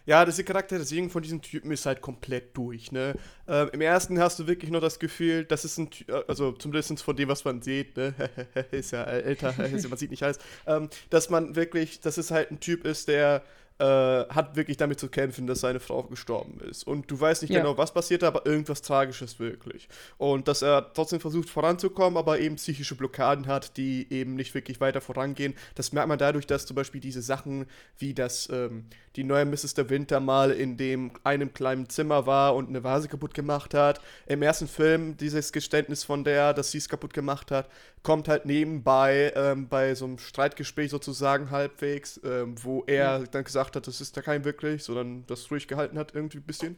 ja, das die Charakterisierung von diesem Typen ist halt komplett durch, ne? Ähm, Im ersten hast du wirklich nur das Gefühl, das ist ein, Ty- äh, also zumindest von dem, was man sieht, ne? ist ja älter, man sieht nicht alles, ähm, dass man wirklich, dass es halt ein Typ ist, der äh, hat wirklich damit zu kämpfen, dass seine Frau gestorben ist. Und du weißt nicht Ja. genau, was passiert, aber irgendwas Tragisches wirklich. Und dass er trotzdem versucht voranzukommen, aber eben psychische Blockaden hat, die eben nicht wirklich weiter vorangehen. Das merkt man dadurch, dass zum Beispiel diese Sachen wie das, ähm, die neue Mrs. der Winter mal in dem einem kleinen Zimmer war und eine Vase kaputt gemacht hat. Im ersten Film dieses Geständnis von der, dass sie es kaputt gemacht hat, kommt halt nebenbei ähm, bei so einem Streitgespräch sozusagen halbwegs, ähm, wo er dann gesagt hat, das ist da kein wirklich, sondern das ruhig gehalten hat irgendwie ein bisschen.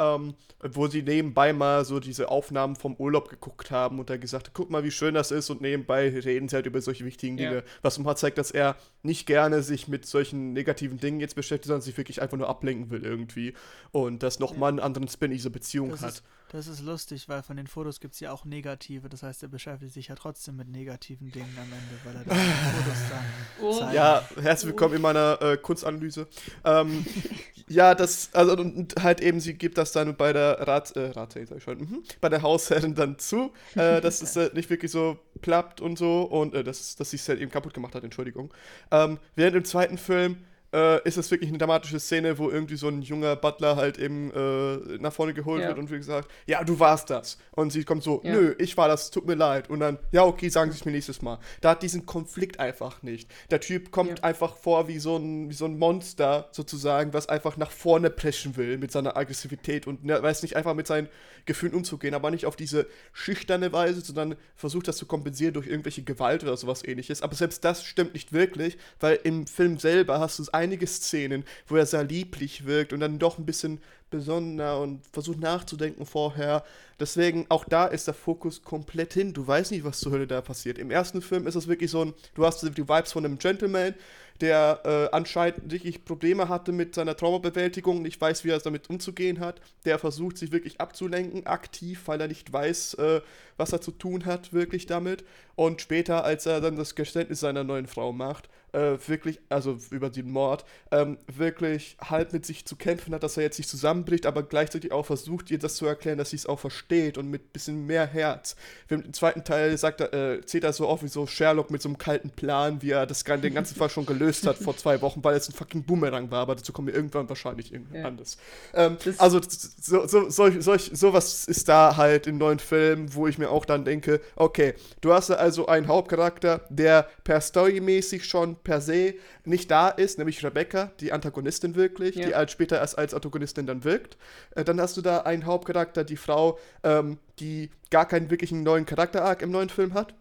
Ähm, wo sie nebenbei mal so diese Aufnahmen vom Urlaub geguckt haben und er gesagt hat, guck mal, wie schön das ist und nebenbei reden sie halt über solche wichtigen Ja. Dinge, was nochmal zeigt, dass er nicht gerne sich mit solchen negativen Dingen jetzt beschäftigt, sondern sich wirklich einfach nur ablenken will irgendwie und das nochmal einen anderen Spin in diese Beziehung Das hat. ist, das ist lustig, weil von den Fotos gibt es ja auch negative. Das heißt, er beschäftigt sich ja trotzdem mit negativen Dingen am Ende, weil er da die Fotos dann Oh. zeigt. Ja, herzlich willkommen in meiner äh, Kunstanalyse. Ähm, ja, das, also und, und halt eben, sie gibt das dann bei der Rat, äh, Ratsherrin, sag ich schon, mhm, bei der Hausherrin dann zu, äh, dass es äh, nicht wirklich so plappt und so und äh, dass, dass sie es halt eben kaputt gemacht hat, Entschuldigung. Ähm, während im zweiten Film äh, ist es wirklich eine dramatische Szene, wo irgendwie so ein junger Butler halt eben äh, nach vorne geholt Ja. wird und wie gesagt, ja, du warst das. Und sie kommt so, Ja. nö, ich war das, tut mir leid. Und dann, ja, okay, sagen Sie es mir nächstes Mal. Da hat diesen Konflikt einfach nicht. Der Typ kommt Ja. einfach vor wie so, ein, wie so ein Monster sozusagen, was einfach nach vorne preschen will mit seiner Aggressivität und ne, weiß nicht einfach mit seinen Gefühlen umzugehen, aber nicht auf diese schüchterne Weise, sondern versucht das zu kompensieren durch irgendwelche Gewalt oder sowas ähnliches. Aber selbst das stimmt nicht wirklich, weil im Film selber hast du es einige Szenen, wo er sehr lieblich wirkt und dann doch ein bisschen besonderer und versucht nachzudenken vorher. Deswegen, auch da ist der Fokus komplett hin. Du weißt nicht, was zur Hölle da passiert. Im ersten Film ist es wirklich so ein, du hast die Vibes von einem Gentleman, der äh, anscheinend wirklich Probleme hatte mit seiner Traumabewältigung, nicht weiß, wie er damit umzugehen hat, der versucht, sich wirklich abzulenken, aktiv, weil er nicht weiß, äh, was er zu tun hat, wirklich damit. Und später, als er dann das Geständnis seiner neuen Frau macht, äh, wirklich, also über den Mord, ähm, wirklich halt mit sich zu kämpfen hat, dass er jetzt nicht zusammenbricht, aber gleichzeitig auch versucht, ihr das zu erklären, dass sie es auch versteht und mit ein bisschen mehr Herz. Im zweiten Teil sagt er, äh, zählt er so oft wie so Sherlock mit so einem kalten Plan, wie er das, den ganzen Fall schon gelöst hat vor zwei Wochen, weil es ein fucking Boomerang war, aber dazu kommen wir irgendwann wahrscheinlich irgendwann ja. anders. Ähm, also so, so, so, solch, sowas ist da halt im neuen Film, wo ich mir auch dann denke, okay, du hast also einen Hauptcharakter, der per Story-mäßig schon per se nicht da ist, nämlich Rebecca, die Antagonistin wirklich, ja. die als später erst als Antagonistin dann wirkt. Äh, dann hast du da einen Hauptcharakter, die Frau, ähm, die gar keinen wirklichen neuen Charakter-Arc im neuen Film hat.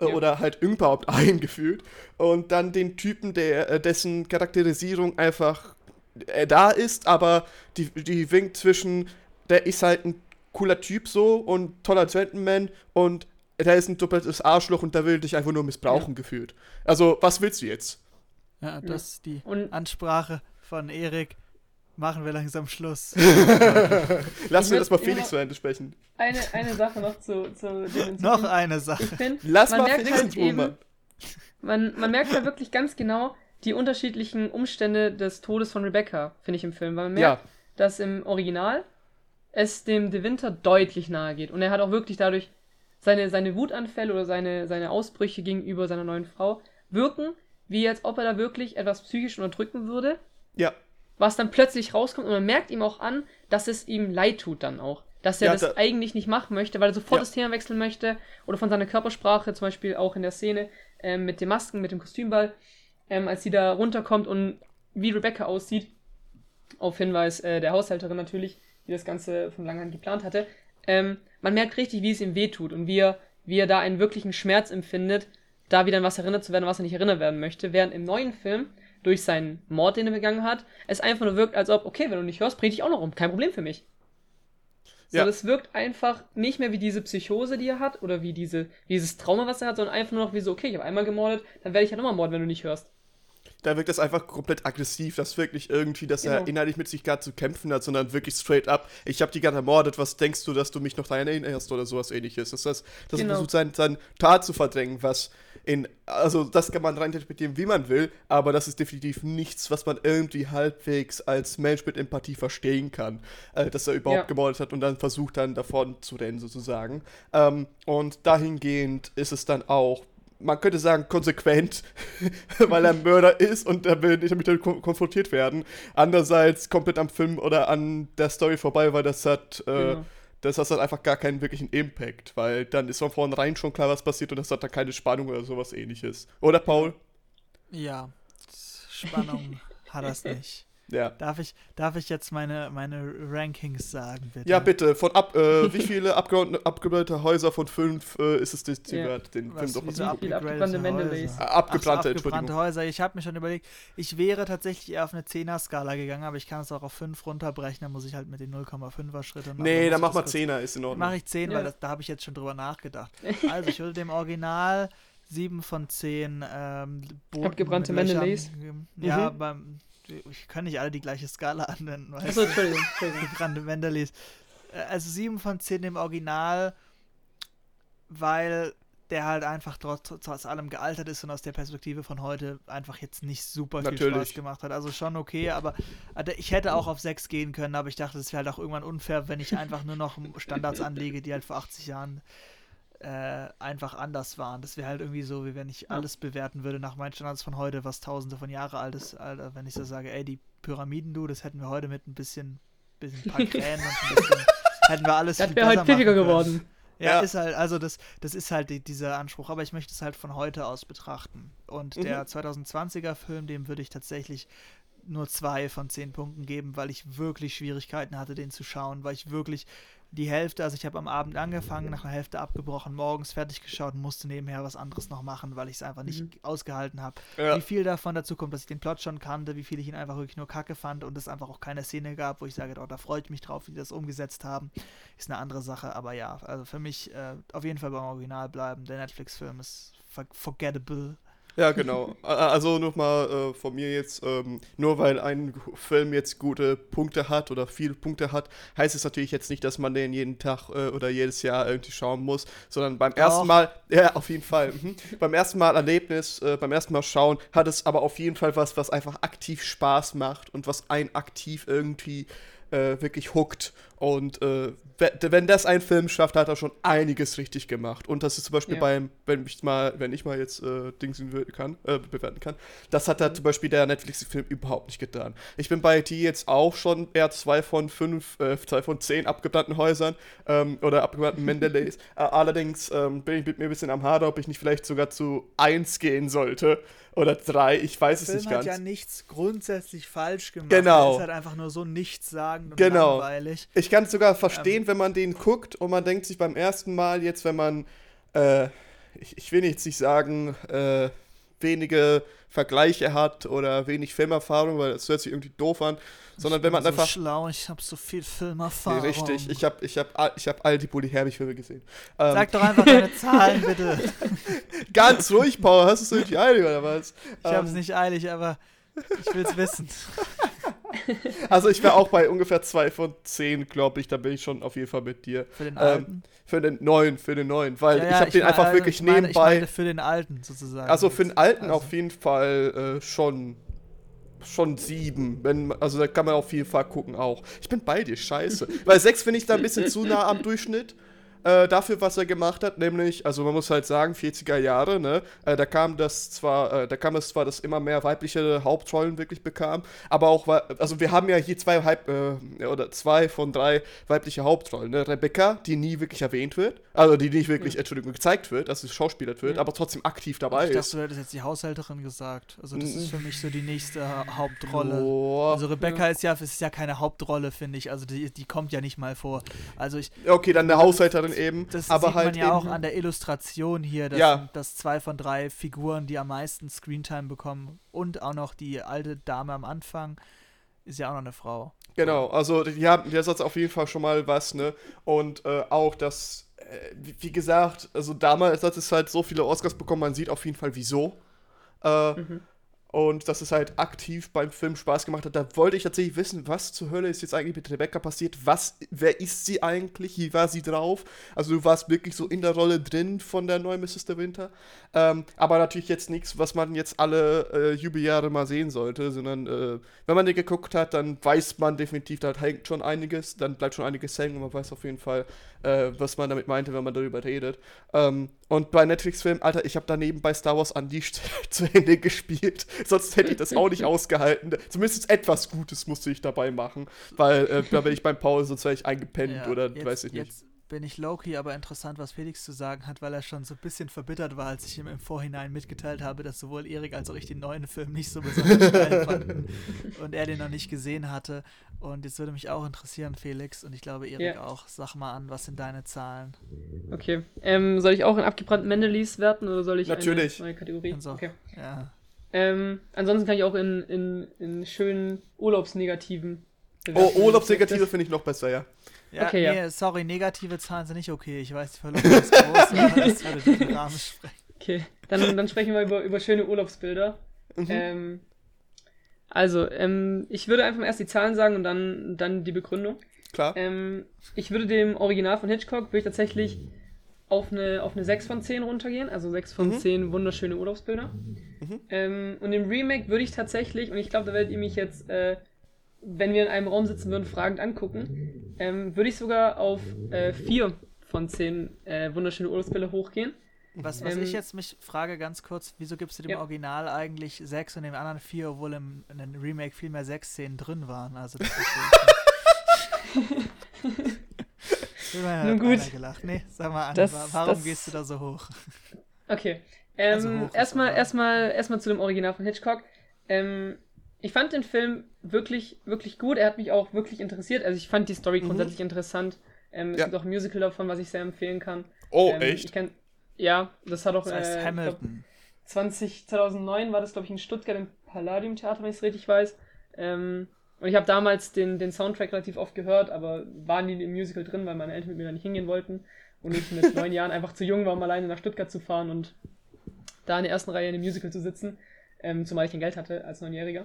Äh, ja. Oder halt überhaupt eingeführt. Und dann den Typen, der, äh, dessen Charakterisierung einfach äh, da ist, aber die, die winkt zwischen, der ist halt ein cooler Typ so und toller Gentleman und da ist ein doppeltes Arschloch und der will dich einfach nur missbrauchen ja. gefühlt. Also, was willst du jetzt? Ja, das ist die und Ansprache von Erik. Machen wir langsam Schluss. Lass mir das mal Felix zu Ende sprechen. Eine, eine Sache noch zu, zu Noch eine Sache. Find, Lass mal Felix halt eben, man, man merkt halt wirklich ganz genau die unterschiedlichen Umstände des Todes von Rebecca, finde ich im Film. Weil man merkt, ja. dass im Original es dem De Winter deutlich nahe geht. Und er hat auch wirklich dadurch seine, seine Wutanfälle oder seine, seine Ausbrüche gegenüber seiner neuen Frau wirken, wie als ob er da wirklich etwas psychisch unterdrücken würde. Ja. Was dann plötzlich rauskommt und man merkt ihm auch an, dass es ihm leid tut dann auch. Dass er ja, das da eigentlich nicht machen möchte, weil er sofort ja. das Thema wechseln möchte. Oder von seiner Körpersprache, zum Beispiel auch in der Szene ähm, mit den Masken, mit dem Kostümball, ähm, als sie da runterkommt und wie Rebecca aussieht. Auf Hinweis äh, der Haushälterin natürlich, die das Ganze von langer Hand geplant hatte ähm, man merkt richtig, wie es ihm wehtut und wie er, wie er da einen wirklichen Schmerz empfindet, da wieder an was erinnert zu werden, was er nicht erinnert werden möchte. Während im neuen Film, durch seinen Mord, den er begangen hat, es einfach nur wirkt, als ob, okay, wenn du nicht hörst, bring dich auch noch um, kein Problem für mich. So, ja. das wirkt einfach nicht mehr wie diese Psychose, die er hat, oder wie, diese, wie dieses Trauma, was er hat, sondern einfach nur noch wie so, okay, ich habe einmal gemordet, dann werde ich ja nochmal morden, wenn du nicht hörst da wirkt das einfach komplett aggressiv, dass wirklich irgendwie, dass genau. er innerlich mit sich gerade zu kämpfen hat, sondern wirklich straight up, ich habe die gerade ermordet, was denkst du, dass du mich noch daran erinnerst oder sowas ähnliches. Das heißt, dass genau. er versucht, sein, sein Tat zu verdrängen, was in, also das kann man reininterpretieren, wie man will, aber das ist definitiv nichts, was man irgendwie halbwegs als Mensch mit Empathie verstehen kann, äh, dass er überhaupt ja. gemordet hat und dann versucht dann davon zu rennen sozusagen. Ähm, und dahingehend ist es dann auch man könnte sagen, konsequent, weil er Mörder ist und er will nicht damit konfrontiert werden. Andererseits komplett am Film oder an der Story vorbei, weil das hat, äh, genau. das hat einfach gar keinen wirklichen Impact, weil dann ist von vornherein schon klar, was passiert und das hat dann keine Spannung oder sowas ähnliches. Oder, Paul? Ja, Spannung hat das nicht. Ja. Darf ich, darf ich jetzt meine, meine Rankings sagen, bitte? Ja, bitte. Von ab, äh, wie viele abgebrannte Häuser von fünf äh, ist es das Ziel ja. den Was, Film doch so abgebrannte Häuser. Abgebrannte, so, abgebrannte Häuser. Ich habe mir schon überlegt, ich wäre tatsächlich eher auf eine 10er-Skala gegangen, aber ich kann es auch auf 5 runterbrechen, dann muss ich halt mit den 0,5er Schritten. Nee, dann mach mal 10er, ist in Ordnung. Mache ich 10, ja. weil das, da habe ich jetzt schon drüber nachgedacht. Also, ich würde dem Original 7 von 10 ähm, Abgebrannte Mendeleys. Ja, mhm. beim ich kann nicht alle die gleiche Skala anwenden. Achso, Entschuldigung. Entschuldigung. Mendelis. Äh, also 7 von 10 im Original, weil der halt einfach trotz, trotz allem gealtert ist und aus der Perspektive von heute einfach jetzt nicht super viel Natürlich. Spaß gemacht hat. Also schon okay, aber also ich hätte auch auf 6 gehen können, aber ich dachte, es wäre halt auch irgendwann unfair, wenn ich einfach nur noch Standards anlege, die halt vor 80 Jahren äh, einfach anders waren. Das wäre halt irgendwie so, wie wenn ich alles bewerten würde nach meinen Standards von heute, was tausende von Jahren alt ist. Alter, wenn ich so sage, ey, die Pyramiden, du, das hätten wir heute mit ein bisschen, bisschen paar Krähen und ein bisschen, hätten wir alles Das wäre halt pfiffiger geworden. Ja, ja, ist halt, also das, das ist halt die, dieser Anspruch, aber ich möchte es halt von heute aus betrachten. Und mhm. der 2020er Film, dem würde ich tatsächlich nur zwei von zehn Punkten geben, weil ich wirklich Schwierigkeiten hatte, den zu schauen, weil ich wirklich die Hälfte, also ich habe am Abend angefangen, nach einer Hälfte abgebrochen, morgens fertig geschaut und musste nebenher was anderes noch machen, weil ich es einfach nicht Mhm. ausgehalten habe. Ja. Wie viel davon dazu kommt, dass ich den Plot schon kannte, wie viel ich ihn einfach wirklich nur kacke fand und es einfach auch keine Szene gab, wo ich sage, oh, da freue ich mich drauf, wie die das umgesetzt haben, ist eine andere Sache. Aber ja, also für mich äh, auf jeden Fall beim Original bleiben. Der Netflix-Film ist for forgettable. Ja, genau. Also nochmal äh, von mir jetzt, ähm, nur weil ein Film jetzt gute Punkte hat oder viele Punkte hat, heißt es natürlich jetzt nicht, dass man den jeden Tag äh, oder jedes Jahr irgendwie schauen muss, sondern beim ersten Doch. Mal, ja, auf jeden Fall, mhm. beim ersten Mal Erlebnis, äh, beim ersten Mal schauen, hat es aber auf jeden Fall was, was einfach aktiv Spaß macht und was einen aktiv irgendwie äh, wirklich hookt. Und äh, we- wenn das ein Film schafft, hat er schon einiges richtig gemacht. Und das ist zum Beispiel Ja. beim, wenn ich mal, wenn ich mal jetzt äh, Dings bewerten kann, äh, bewerten kann, das hat er zum Beispiel der Netflix-Film überhaupt nicht getan. Ich bin bei die jetzt auch schon eher zwei von fünf, äh, zwei von zehn abgebrannten Häusern ähm, oder abgebrannten Mendeleys. allerdings ähm, bin ich mit mir ein bisschen am Hader, ob ich nicht vielleicht sogar zu eins gehen sollte oder drei. Ich weiß es Der nicht Film hat ganz. ja nichts grundsätzlich falsch gemacht. Genau. Er ist halt einfach nur so nichtssagend und Genau. langweilig. Ich kann es sogar verstehen, wenn man den guckt und man denkt sich beim ersten Mal jetzt, wenn man, äh, ich, ich will jetzt nicht sagen, äh, wenige Vergleiche hat oder wenig Filmerfahrung, weil das hört sich irgendwie doof an, sondern wenn man so einfach. schlau, ich habe so viel Nee, Filmerfahrung. richtig, ich habe ich hab, all- ich hab all die Bully Herbig-Filme gesehen. Ähm, Sag doch einfach deine Zahlen, bitte. ganz ruhig, Paul, hast du es irgendwie eilig oder was? Ich habe es Ähm, nicht eilig, aber ich will es wissen. Also ich wäre auch bei ungefähr zwei von zehn, glaube ich, da bin ich schon auf jeden Fall mit dir. Für den Ähm, alten. Für den neuen, für den neuen, weil Ja, ich ja, habe den meine- einfach wirklich ich meine, nebenbei. Ich meine für den alten sozusagen. Also für den alten Also- auf jeden Fall äh, schon schon sieben. Wenn, also da kann man auf jeden Fall gucken auch. Ich bin bei dir, scheiße. Weil sechs finde ich da ein bisschen zu nah am Durchschnitt. Äh, dafür, was er gemacht hat, nämlich, also man muss halt sagen, 40er Jahre, ne? Äh, da kam das zwar, äh, da kam es zwar, dass immer mehr weibliche Hauptrollen wirklich bekam, aber auch, also wir haben ja hier zwei Halb, äh, oder zwei von drei weibliche Hauptrollen, ne? Rebecca, die nie wirklich erwähnt wird, also die nicht wirklich, Entschuldigung, gezeigt wird, dass sie schauspielert wird, Ja. aber trotzdem aktiv dabei ich dachte, ist. du hättest jetzt die Haushälterin gesagt. Also das Mm. ist für mich so die nächste Ha- Hauptrolle. Boah. Also Rebecca ist ja, ist ja keine Hauptrolle, finde ich. Also die, die kommt ja nicht mal vor. Also ich, Okay, dann eine Haushälterin eben, das aber sieht halt man ja auch an der Illustration hier, dass, Ja. dass zwei von drei Figuren, die am meisten Screentime bekommen und auch noch die alte Dame am Anfang, ist ja auch noch eine Frau. Genau, also die haben, der Satz auf jeden Fall schon mal was, ne? Und äh, auch das, äh, wie, wie gesagt, also damals hat es halt so viele Oscars bekommen, man sieht auf jeden Fall wieso. Äh, Mhm. Und dass es halt aktiv beim Film Spaß gemacht hat. Da wollte ich tatsächlich wissen, was zur Hölle ist jetzt eigentlich mit Rebecca passiert? Was, wer ist sie eigentlich? Wie war sie drauf? Also du warst wirklich so in der Rolle drin von der neuen Mrs. De Winter. Ähm, aber natürlich jetzt nichts, was man jetzt alle äh, Jubeljahre mal sehen sollte, sondern äh, wenn man den geguckt hat, dann weiß man definitiv, da hängt schon einiges, dann bleibt schon einiges hängen und man weiß auf jeden Fall, äh, was man damit meinte, wenn man darüber redet. Ähm, und bei Netflix-Filmen, Alter, ich habe daneben bei Star Wars Unleashed zu Ende gespielt. Sonst hätte ich das auch nicht ausgehalten. Zumindest etwas Gutes musste ich dabei machen, weil äh, da bin ich beim Paul sonst wäre ich eingepennt Ja, oder jetzt, weiß ich nicht. Jetzt bin ich Loki, aber interessant, was Felix zu sagen hat, weil er schon so ein bisschen verbittert war, als ich ihm im Vorhinein mitgeteilt habe, dass sowohl Erik als auch ich den neuen Film nicht so besonders geil fanden und er den noch nicht gesehen hatte. Und jetzt würde mich auch interessieren, Felix, und ich glaube Erik Ja. auch. Sag mal an, was sind deine Zahlen? Okay. Ähm, soll ich auch in abgebrannten Mendelis werten oder soll ich Natürlich. eine neue Kategorie? Auch. Okay. Ja. Ähm, ansonsten kann ich auch in, in, in schönen Urlaubsnegativen. Oh, bewerten. Urlaubsnegative finde ich noch besser, ja. Ja, Okay, ja. nee, sorry, negative Zahlen sind nicht okay. Ich weiß, die Verlust ist groß, aber das würde den Rahmen sprengen. Okay, dann, dann sprechen wir über, über schöne Urlaubsbilder. Mhm. Ähm, also, ähm, ich würde einfach mal erst die Zahlen sagen und dann, dann die Begründung. Klar. Ähm, ich würde dem Original von Hitchcock würde ich tatsächlich auf eine, auf eine 6 von 10 runtergehen, also 6 von Mhm. 10 wunderschöne Urlaubsbilder. Mhm. Ähm, und im Remake würde ich tatsächlich, und ich glaube, da werdet ihr mich jetzt, äh, wenn wir in einem Raum sitzen würden, fragend angucken, ähm, würde ich sogar auf äh, 4 von 10 äh, wunderschöne Urlaubsbilder hochgehen. Was, was Ähm, ich jetzt mich frage ganz kurz, wieso gibst du dem Ja. Original eigentlich sechs und dem anderen vier, obwohl im, in dem Remake viel mehr sechs Szenen drin waren? Also das ist Nun gut. gelacht. Nee, sag mal an, Das- warum das- gehst du da so hoch? Okay. Ähm, Also hoch erstmal, erstmal, erstmal zu dem Original von Hitchcock. Ähm, ich fand den Film wirklich, wirklich gut. Er hat mich auch wirklich interessiert. Also ich fand die Story Mhm. grundsätzlich interessant. Ähm, es Ja. gibt auch ein Musical davon, was ich sehr empfehlen kann. Oh, ähm, echt? Ich kenn, ja, das hat auch Das heißt äh, ich glaub, Hamilton. 20, 2009 war das, glaube ich, in Stuttgart im Palladium Theater, wenn ich es richtig weiß. Ähm, und ich habe damals den, den Soundtrack relativ oft gehört, aber war nie im Musical drin, weil meine Eltern mit mir da nicht hingehen wollten. Und ich mit neun Jahren einfach zu jung war, um alleine nach Stuttgart zu fahren und da in der ersten Reihe in dem Musical zu sitzen, ähm, zumal ich kein Geld hatte als Neunjähriger.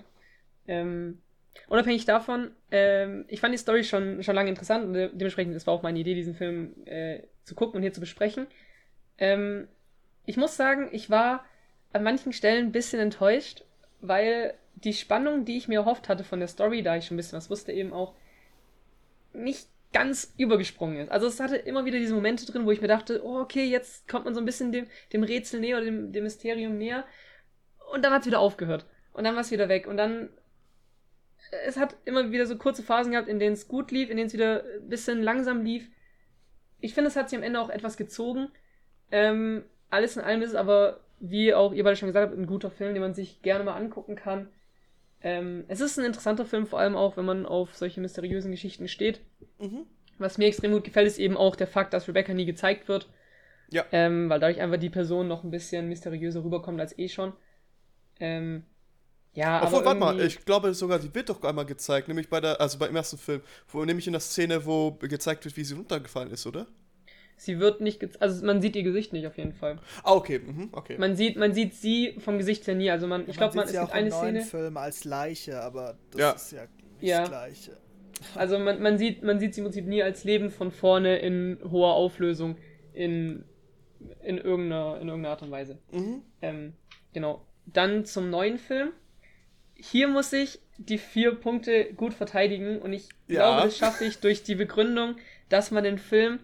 Ähm, unabhängig davon, ähm, ich fand die Story schon, schon lange interessant und de dementsprechend, es war auch meine Idee, diesen Film äh, zu gucken und hier zu besprechen. Ähm, ich muss sagen, ich war an manchen Stellen ein bisschen enttäuscht, weil die Spannung, die ich mir erhofft hatte von der Story, da ich schon ein bisschen was wusste, eben auch nicht ganz übergesprungen ist. Also es hatte immer wieder diese Momente drin, wo ich mir dachte, oh, okay, jetzt kommt man so ein bisschen dem, dem Rätsel näher oder dem, dem Mysterium näher. Und dann hat es wieder aufgehört. Und dann war es wieder weg. Und dann. Es hat immer wieder so kurze Phasen gehabt, in denen es gut lief, in denen es wieder ein bisschen langsam lief. Ich finde, es hat sich am Ende auch etwas gezogen. Ähm, alles in allem ist es aber, wie auch ihr beide schon gesagt habt, ein guter Film, den man sich gerne mal angucken kann. Ähm, es ist ein interessanter Film, vor allem auch, wenn man auf solche mysteriösen Geschichten steht. Mhm. Was mir extrem gut gefällt, ist eben auch der Fakt, dass Rebecca nie gezeigt wird. Ja. Ähm, weil dadurch einfach die Person noch ein bisschen mysteriöser rüberkommt als eh schon. Ähm, ja, Obwohl, aber warte mal, ich glaube sogar, die wird doch einmal gezeigt, nämlich bei der, also beim ersten Film, wo nämlich in der Szene, wo gezeigt wird, wie sie runtergefallen ist, oder? sie wird nicht, gez- also man sieht ihr Gesicht nicht auf jeden Fall. Ah, okay, mhm, okay. Man sieht, man sieht sie vom Gesicht her nie. Also man, ich glaube, man, es sieht sie gibt auch im eine neuen Szene. Film als Leiche, aber das Ja. ist ja nicht Ja. das Gleiche. Also man, man sieht, man sieht sie im Prinzip nie als Leben von vorne in hoher Auflösung in, in, irgendeiner, in irgendeiner Art und Weise. Mhm. Ähm, genau. Dann zum neuen Film. Hier muss ich die vier Punkte gut verteidigen und ich Ja. glaube, das schaffe ich durch die Begründung, dass man den Film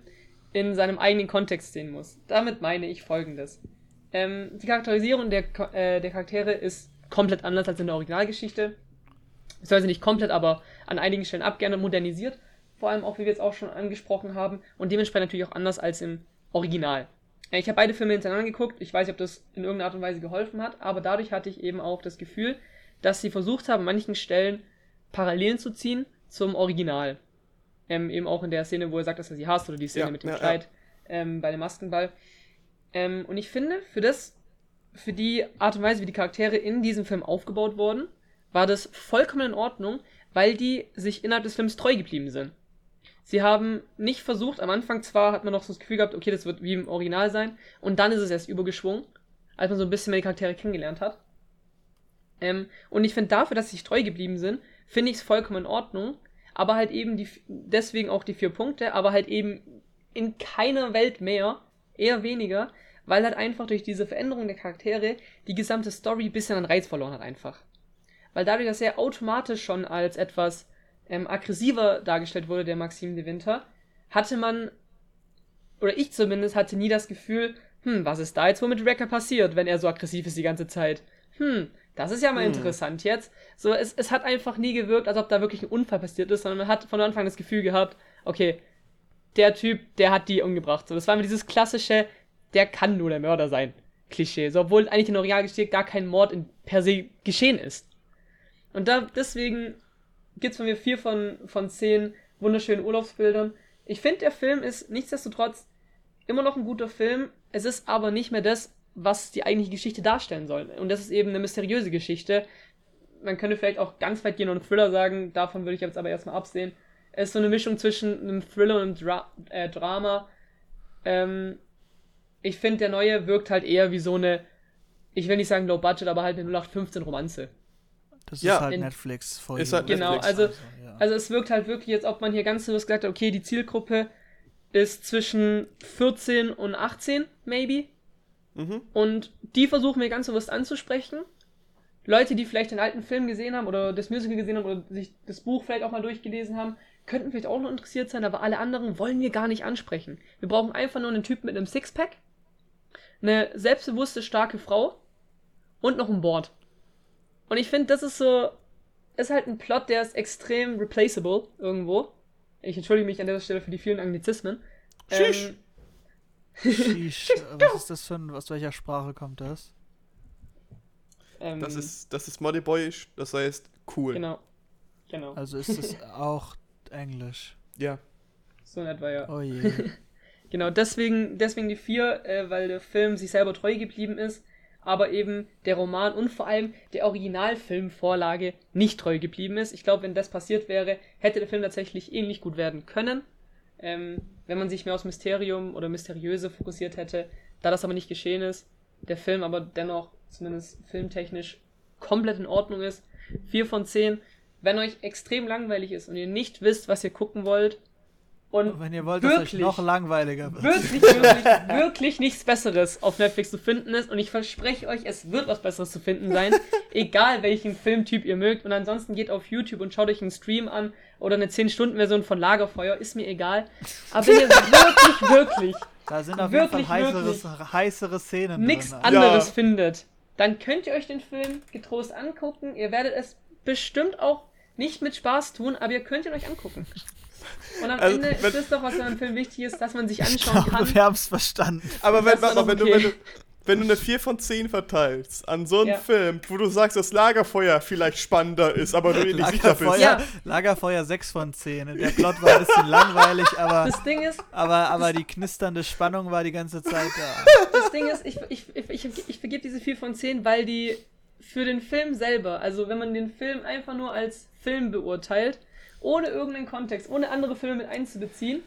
in seinem eigenen Kontext sehen muss. Damit meine ich folgendes. Ähm, die Charakterisierung der, äh, der Charaktere ist komplett anders als in der Originalgeschichte. Beziehungsweise nicht komplett, aber an einigen Stellen ab, gerne modernisiert. Vor allem auch, wie wir jetzt auch schon angesprochen haben. Und dementsprechend natürlich auch anders als im Original. Äh, Ich habe beide Filme hintereinander geguckt. Ich weiß nicht, ob das in irgendeiner Art und Weise geholfen hat, aber dadurch hatte ich eben auch das Gefühl, dass sie versucht haben, an manchen Stellen Parallelen zu ziehen zum Original. Ähm, eben auch in der Szene, wo er sagt, dass er sie hasst, oder die Szene Ja, mit dem ja, ja. Kleid Ähm, bei dem Maskenball. Ähm, und ich finde, für das, für die Art und Weise, wie die Charaktere in diesem Film aufgebaut wurden, war das vollkommen in Ordnung, weil die sich innerhalb des Films treu geblieben sind. Sie haben nicht versucht, am Anfang zwar hat man noch so das Gefühl gehabt, okay, das wird wie im Original sein, und dann ist es erst übergeschwungen, als man so ein bisschen mehr die Charaktere kennengelernt hat. Ähm, und ich finde dafür, dass sie sich treu geblieben sind, finde ich es vollkommen in Ordnung, aber halt eben die, deswegen auch die vier Punkte, aber halt eben in keiner Welt mehr, eher weniger, weil halt einfach durch diese Veränderung der Charaktere die gesamte Story ein bisschen an Reiz verloren hat einfach. Weil dadurch, dass er automatisch schon als etwas ähm, aggressiver dargestellt wurde, der Maxim de Winter, hatte man, oder ich zumindest, hatte nie das Gefühl, hm, was ist da jetzt wohl mit Wrecker passiert, wenn er so aggressiv ist die ganze Zeit? Hm, das ist ja mal Hm. interessant jetzt. So, es, es hat einfach nie gewirkt, als ob da wirklich ein Unfall passiert ist, sondern man hat von Anfang das Gefühl gehabt, okay, der Typ, der hat die umgebracht. So, das war immer dieses klassische, der kann nur der Mörder sein. Klischee. So, obwohl eigentlich in der Originalgeschichte gar kein Mord in, per se geschehen ist. Und da, deswegen gibt's von mir vier von, von zehn wunderschönen Urlaubsbildern. Ich finde, der Film ist nichtsdestotrotz immer noch ein guter Film. Es ist aber nicht mehr das, was die eigentliche Geschichte darstellen soll. Und das ist eben eine mysteriöse Geschichte. Man könnte vielleicht auch ganz weit gehen und einen Thriller sagen, davon würde ich jetzt aber erstmal absehen. Es ist so eine Mischung zwischen einem Thriller und einem Dra äh, Drama. Ähm, ich finde, der neue wirkt halt eher wie so eine, ich will nicht sagen Low Budget, aber halt eine 0815 Romanze. Das Ja. ist halt In- Netflix Ist you. halt Genau, Netflix. also, ja. also es wirkt halt wirklich, als ob man hier ganz bewusst gesagt hat, okay, die Zielgruppe ist zwischen 14 und 18, maybe. Mhm. Und die versuchen wir ganz bewusst anzusprechen. Leute, die vielleicht den alten Film gesehen haben oder das Musical gesehen haben oder sich das Buch vielleicht auch mal durchgelesen haben, könnten vielleicht auch noch interessiert sein, aber alle anderen wollen wir gar nicht ansprechen. Wir brauchen einfach nur einen Typen mit einem Sixpack, eine selbstbewusste, starke Frau und noch ein Board. Und ich finde, das ist so, ist halt ein Plot, der ist extrem replaceable irgendwo. Ich entschuldige mich an dieser Stelle für die vielen Anglizismen. Shish. Ähm, Sheesh, äh, was ist das für ein, aus welcher Sprache kommt das? ähm, Das ist, das ist Moddy Boyish, das heißt cool. Genau. Genau. Also ist es auch Englisch. Ja. So in etwa, ja. Oh je. Genau, deswegen, deswegen die vier, äh, weil der Film sich selber treu geblieben ist, aber eben der Roman und vor allem der Originalfilmvorlage nicht treu geblieben ist. Ich glaube, wenn das passiert wäre, hätte der Film tatsächlich ähnlich gut werden können, ähm, wenn man sich mehr aufs Mysterium oder Mysteriöse fokussiert hätte. Da das aber nicht geschehen ist, der Film aber dennoch zumindest filmtechnisch komplett in Ordnung ist. 4 von 10. Wenn euch extrem langweilig ist und ihr nicht wisst, was ihr gucken wollt, und Wenn ihr wollt, dass es euch wirklich, noch langweiliger wird. wirklich, wirklich, wirklich nichts Besseres auf Netflix zu finden ist. Und ich verspreche euch, es wird was Besseres zu finden sein. egal welchen Filmtyp ihr mögt. Und ansonsten geht auf YouTube und schaut euch einen Stream an oder eine 10-Stunden-Version von Lagerfeuer. Ist mir egal. Aber wenn ihr wirklich, wirklich Da sind auf jeden Wirklich, Fall heißeres, heißere Szenen nichts drin. anderes Ja. findet, dann könnt ihr euch den Film getrost angucken. Ihr werdet es bestimmt auch nicht mit Spaß tun, aber ihr könnt ihn euch angucken. Und am Also, Ende wenn- ist es doch, was beim Film wichtig ist, dass man sich Ich anschauen glaube, kann. wir haben es verstanden. Aber wenn, Das mal, doch wenn, du, okay. wenn, du, wenn du eine 4 von 10 verteilst an so einen Ja. Film, wo du sagst, dass Lagerfeuer vielleicht spannender ist, aber du dir nicht sicher bist. Lagerfeuer, Ja. Lagerfeuer 6 von 10. Der Plot war ein bisschen langweilig, aber, Das Ding ist, aber, aber die knisternde Spannung war die ganze Zeit da. das Ding ist, ich, ich, ich, ich, ich vergebe diese 4 von 10, weil die für den Film selber, also wenn man den Film einfach nur als Film beurteilt, ohne irgendeinen Kontext, ohne andere Filme mit einzubeziehen,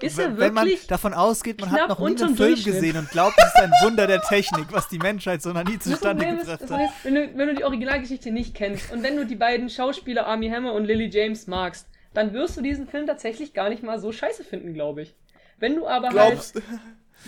ist er Wenn wenn man wirklich davon ausgeht, man hat noch nie einen Film gesehen und glaubt, es ist ein Wunder der Technik, was die Menschheit so noch nie zustande Problem ist, gebracht das hat. Ist wenn, du, wenn du die Originalgeschichte nicht kennst und wenn du die beiden Schauspieler Armie Hammer und Lily James magst, dann wirst du diesen Film tatsächlich gar nicht mal so scheiße finden, glaube ich. Wenn du aber Glaubst halt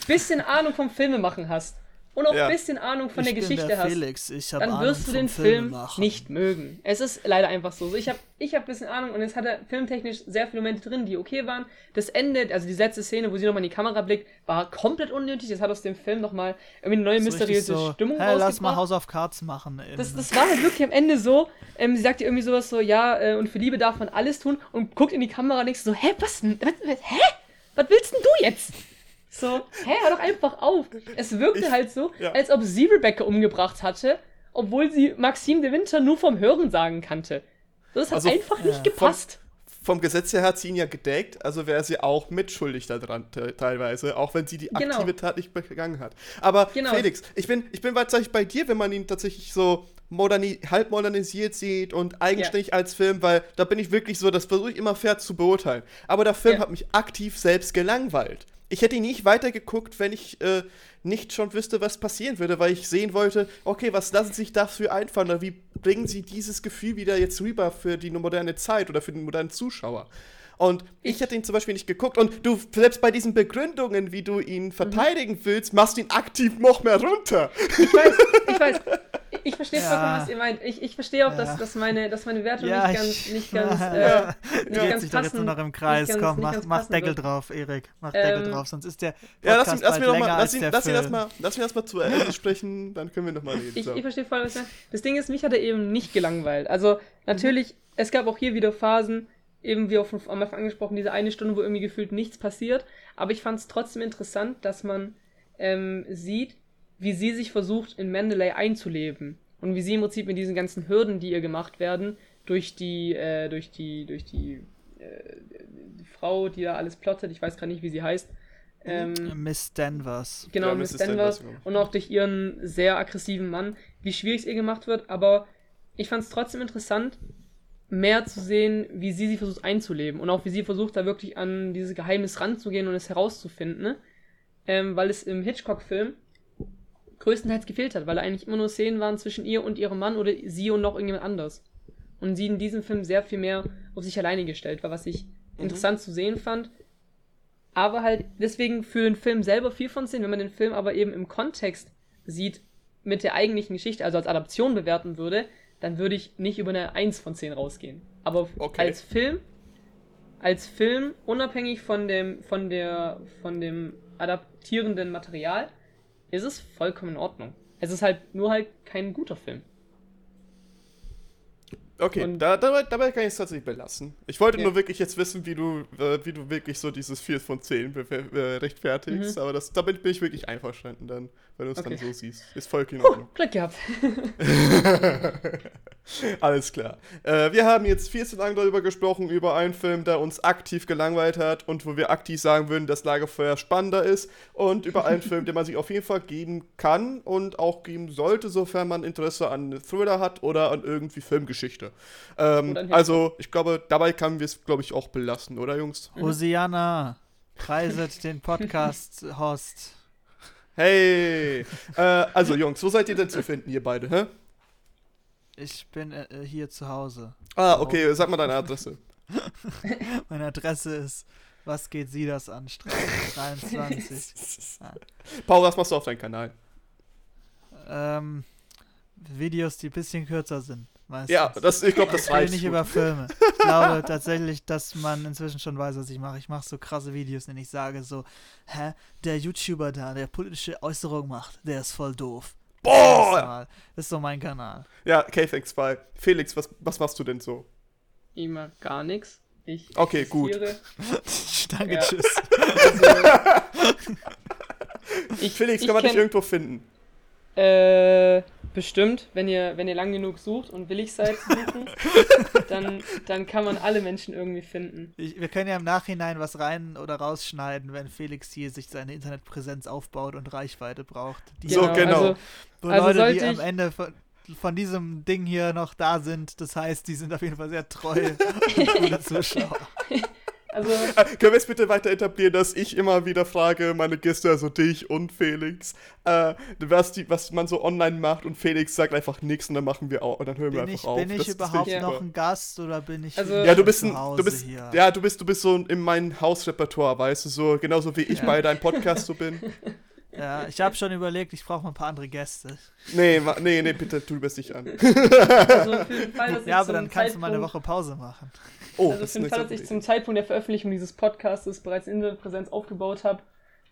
bisschen Ahnung vom Filmemachen hast und auch Ja. ein bisschen Ahnung von ich der Geschichte der hast, Felix, ich dann Ahnung wirst du den Film nicht mögen. Es ist leider einfach so. ich habe ich hab ein bisschen Ahnung und es hatte filmtechnisch sehr viele Momente drin, die okay waren. Das Ende, also die letzte Szene, wo sie nochmal in die Kamera blickt, war komplett unnötig. Das hat aus dem Film nochmal irgendwie eine neue mysteriöse so, Stimmung hey, lass mal. House of Cards machen. Das, das war halt wirklich am Ende so, ähm, sie sagt ihr irgendwie sowas so, ja, äh, und für Liebe darf man alles tun und guckt in die Kamera und denkst so, hä, was, denn? was, was hä? Was willst denn du jetzt? So, hä, hör doch einfach auf. Es wirkte Ich- halt so, ja. als ob sie Rebecca umgebracht hatte, obwohl sie Maxime de Winter nur vom Hören sagen kannte. Das hat Also, einfach nicht ja. gepasst. vom Gesetz her hat sie ihn ja gedeckt, also wäre sie auch mitschuldig daran te- teilweise, auch wenn sie die Genau. aktive Tat nicht begangen hat. Aber Genau. Felix, ich bin, ich bin tatsächlich bei dir, wenn man ihn tatsächlich so moderni halb modernisiert sieht und eigenständig als Film, weil da bin ich wirklich so, das versuche ich immer fair zu beurteilen. Aber der Film Ja. hat mich aktiv selbst gelangweilt. Ich hätte ihn nicht weitergeguckt, wenn ich äh, nicht schon wüsste, was passieren würde, weil ich sehen wollte, okay, was lassen sich dafür einfallen oder wie bringen sie dieses Gefühl wieder jetzt rüber für die moderne Zeit oder für den modernen Zuschauer. Und ich hätte ihn zum Beispiel nicht geguckt. Und du, selbst bei diesen Begründungen, wie du ihn verteidigen willst, machst du ihn aktiv noch mehr runter. Ich weiß, ich weiß. Ich, verstehe Ja. vollkommen, was ihr meint. Ich, ich verstehe auch, Ja. dass, dass, meine, dass meine Wertung Ja, nicht ganz, ich- nicht ganz, Ja. äh, Ja. nicht Dreht ganz sich doch jetzt nur noch im Kreis. ganz- Komm, mach, mach Deckel wird. drauf, Erik. Mach Ähm, Deckel drauf, sonst ist der Ja, lass ihn, Podcast lass länger mal, lass ihn, lass ihn lass ihn erstmal zu Ende sprechen, dann können wir noch mal reden. Ich, so. ich verstehe voll, was du meinst. Das Ding ist, mich hat er eben nicht gelangweilt. Also, natürlich, es gab auch hier wieder Phasen, eben wie auch von, am Anfang angesprochen, diese eine Stunde, wo irgendwie gefühlt nichts passiert. Aber ich fand es trotzdem interessant, dass man ähm, sieht, wie sie sich versucht, in Mandalay einzuleben. Und wie sie im Prinzip mit diesen ganzen Hürden, die ihr gemacht werden, durch die, äh, durch die, durch die, äh, die Frau, die da alles plottet, ich weiß gerade nicht, wie sie heißt, ähm, Miss Danvers. Genau, Ja, Miss. Danvers Danvers, genau. und auch durch ihren sehr aggressiven Mann, wie schwierig es ihr gemacht wird, aber ich fand es trotzdem interessant, mehr zu sehen, wie sie sie versucht einzuleben und auch wie sie versucht, da wirklich an dieses Geheimnis ranzugehen und es herauszufinden, ne? ähm, weil es im Hitchcock-Film größtenteils gefehlt hat, weil eigentlich immer nur Szenen waren zwischen ihr und ihrem Mann oder sie und noch irgendjemand anders. Und sie in diesem Film sehr viel mehr auf sich alleine gestellt war, was ich interessant zu sehen fand. Aber halt deswegen für den Film selber viel von 10, wenn man den Film aber eben im Kontext sieht mit der eigentlichen Geschichte, also als Adaption bewerten würde, dann würde ich nicht über eine 1 von 10 rausgehen. Aber Okay. als Film, als Film, unabhängig von dem, von der, von dem adaptierenden Material, ist es vollkommen in Ordnung. Es ist halt nur halt kein guter Film. Okay, Und- da, dabei, dabei kann ich es tatsächlich belassen. Ich wollte Ja. nur wirklich jetzt wissen, wie du, äh, wie du wirklich so dieses 4 von 10 be- äh, rechtfertigst. Mhm. Aber das, damit bin ich wirklich einverstanden dann, wenn du es Okay. dann so siehst. Ist voll in Ordnung. Glück gehabt. Alles klar. Äh, wir haben jetzt viel zu lange darüber gesprochen, über einen Film, der uns aktiv gelangweilt hat und wo wir aktiv sagen würden, dass Lagerfeuer spannender ist. Und über einen Film, den man sich auf jeden Fall geben kann und auch geben sollte, sofern man Interesse an Thriller hat oder an irgendwie Filmgeschichte. Ähm, Oder an also, ich glaube, dabei können wir es, glaube ich, auch belassen, oder Jungs? Hosianna, preiset den Podcast-Host. Hey! äh, also, Jungs, wo seid ihr denn zu finden, ihr beide, hä? Ich bin äh, hier zu Hause. Ah, okay, sag mal deine Adresse. Meine Adresse ist, was geht Sie das an? Straße 23. Paul, was machst du auf deinem Kanal? ähm, Videos, die ein bisschen kürzer sind. Meistens. Ja, das, ich glaube, das Ich rede reicht. nicht gut. über Filme. Ich glaube tatsächlich, dass man inzwischen schon weiß, was ich mache. Ich mache so krasse Videos, in denen ich sage so, hä, der YouTuber da, der politische Äußerung macht, der ist voll doof. Boah! Das ist so mein Kanal. Ja, KFX2. Felix, was, was machst du denn so? Immer gar nichts. Ich Okay, gut. existiere. Danke, Ja. tschüss. Also, ich, Felix, ich kann man dich irgendwo finden? Äh, bestimmt, wenn ihr, wenn ihr lang genug sucht und willig seid zu suchen, dann, dann kann man alle Menschen irgendwie finden. Ich, wir können ja im Nachhinein was rein oder rausschneiden, wenn Felix hier sich seine Internetpräsenz aufbaut und Reichweite braucht. Die, So, genau. Also, Wo also Leute, die am Ende von, von diesem Ding hier noch da sind, das heißt, die sind auf jeden Fall sehr treu und gute Zuschauer. Also Äh, können wir es bitte weiter etablieren, dass ich immer wieder frage, meine Gäste, also dich und Felix, äh, was, die, was man so online macht und Felix sagt einfach nichts und dann machen wir auch und dann hören wir einfach ich, auf. bin Das- ich das überhaupt noch super. ein Gast oder bin ich Also- Ja, du bist zu ein, Hause du bist, hier? ja, du bist, du bist so in meinem Hausrepertoire, weißt du, so genauso wie ich Ja. bei deinem Podcast so bin. Ja, ich habe schon überlegt, ich brauche mal ein paar andere Gäste. Nee, nee, nee, bitte, tu bist nicht an. Also für den Fall, dass Ja, aber dann kannst du mal eine Woche Pause machen. Oh, Also das ist Fall, dass ich zum Zeitpunkt der Veröffentlichung dieses Podcasts bereits Internetpräsenz aufgebaut habe,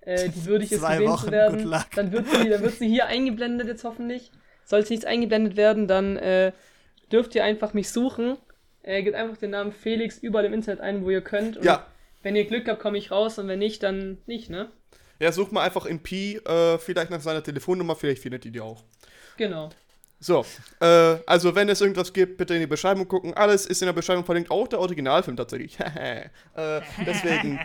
äh, die würdig ist gesehen Wochen, zu werden, dann wird, sie, dann wird sie hier eingeblendet jetzt hoffentlich. Sollte nichts eingeblendet werden, dann äh, dürft ihr einfach mich suchen. Äh, gebt einfach den Namen Felix überall im Internet ein, wo ihr könnt. Und Ja. wenn ihr Glück habt, komme ich raus und wenn nicht, dann nicht, ne? Ja, such mal einfach in Pi, äh, vielleicht nach seiner Telefonnummer, vielleicht findet ihr die auch. Genau. So, äh, also wenn es irgendwas gibt, bitte in die Beschreibung gucken. Alles ist in der Beschreibung verlinkt, auch der Originalfilm tatsächlich. äh, deswegen,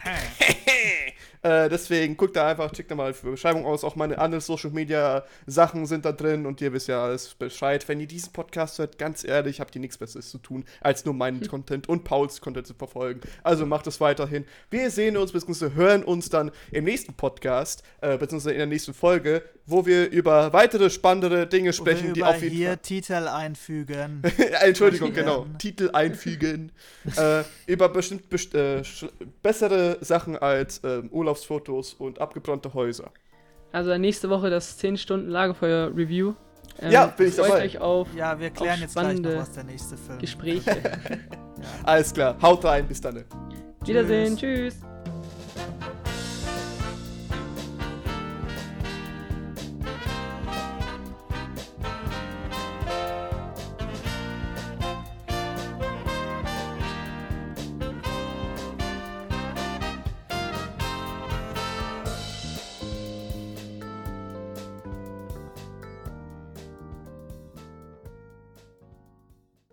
äh, deswegen guckt da einfach, checkt da mal die Beschreibung aus. Auch meine anderen Social Media Sachen sind da drin und ihr wisst ja alles Bescheid. Wenn ihr diesen Podcast hört, ganz ehrlich, habt ihr nichts Besseres zu tun, als nur meinen Content und Pauls Content zu verfolgen. Also macht es weiterhin. Wir sehen uns bzw. hören uns dann im nächsten Podcast, äh, bzw. in der nächsten Folge, wo wir über weitere spannendere Dinge Wo wir sprechen, die auf jeden hier Fall. Titel einfügen. Entschuldigung, Sprechen genau. Titel einfügen. äh, über bestimmt best äh, bessere Sachen als ähm, Urlaubsfotos und abgebrannte Häuser. Also nächste Woche das 10 Stunden Lagerfeuer-Review. Ähm, Ja, bin ich freut dabei. euch auf Ja, wir klären jetzt gleich noch, was der nächste Film Gespräche. Alles klar, haut rein, bis dann. Wiedersehen, tschüss.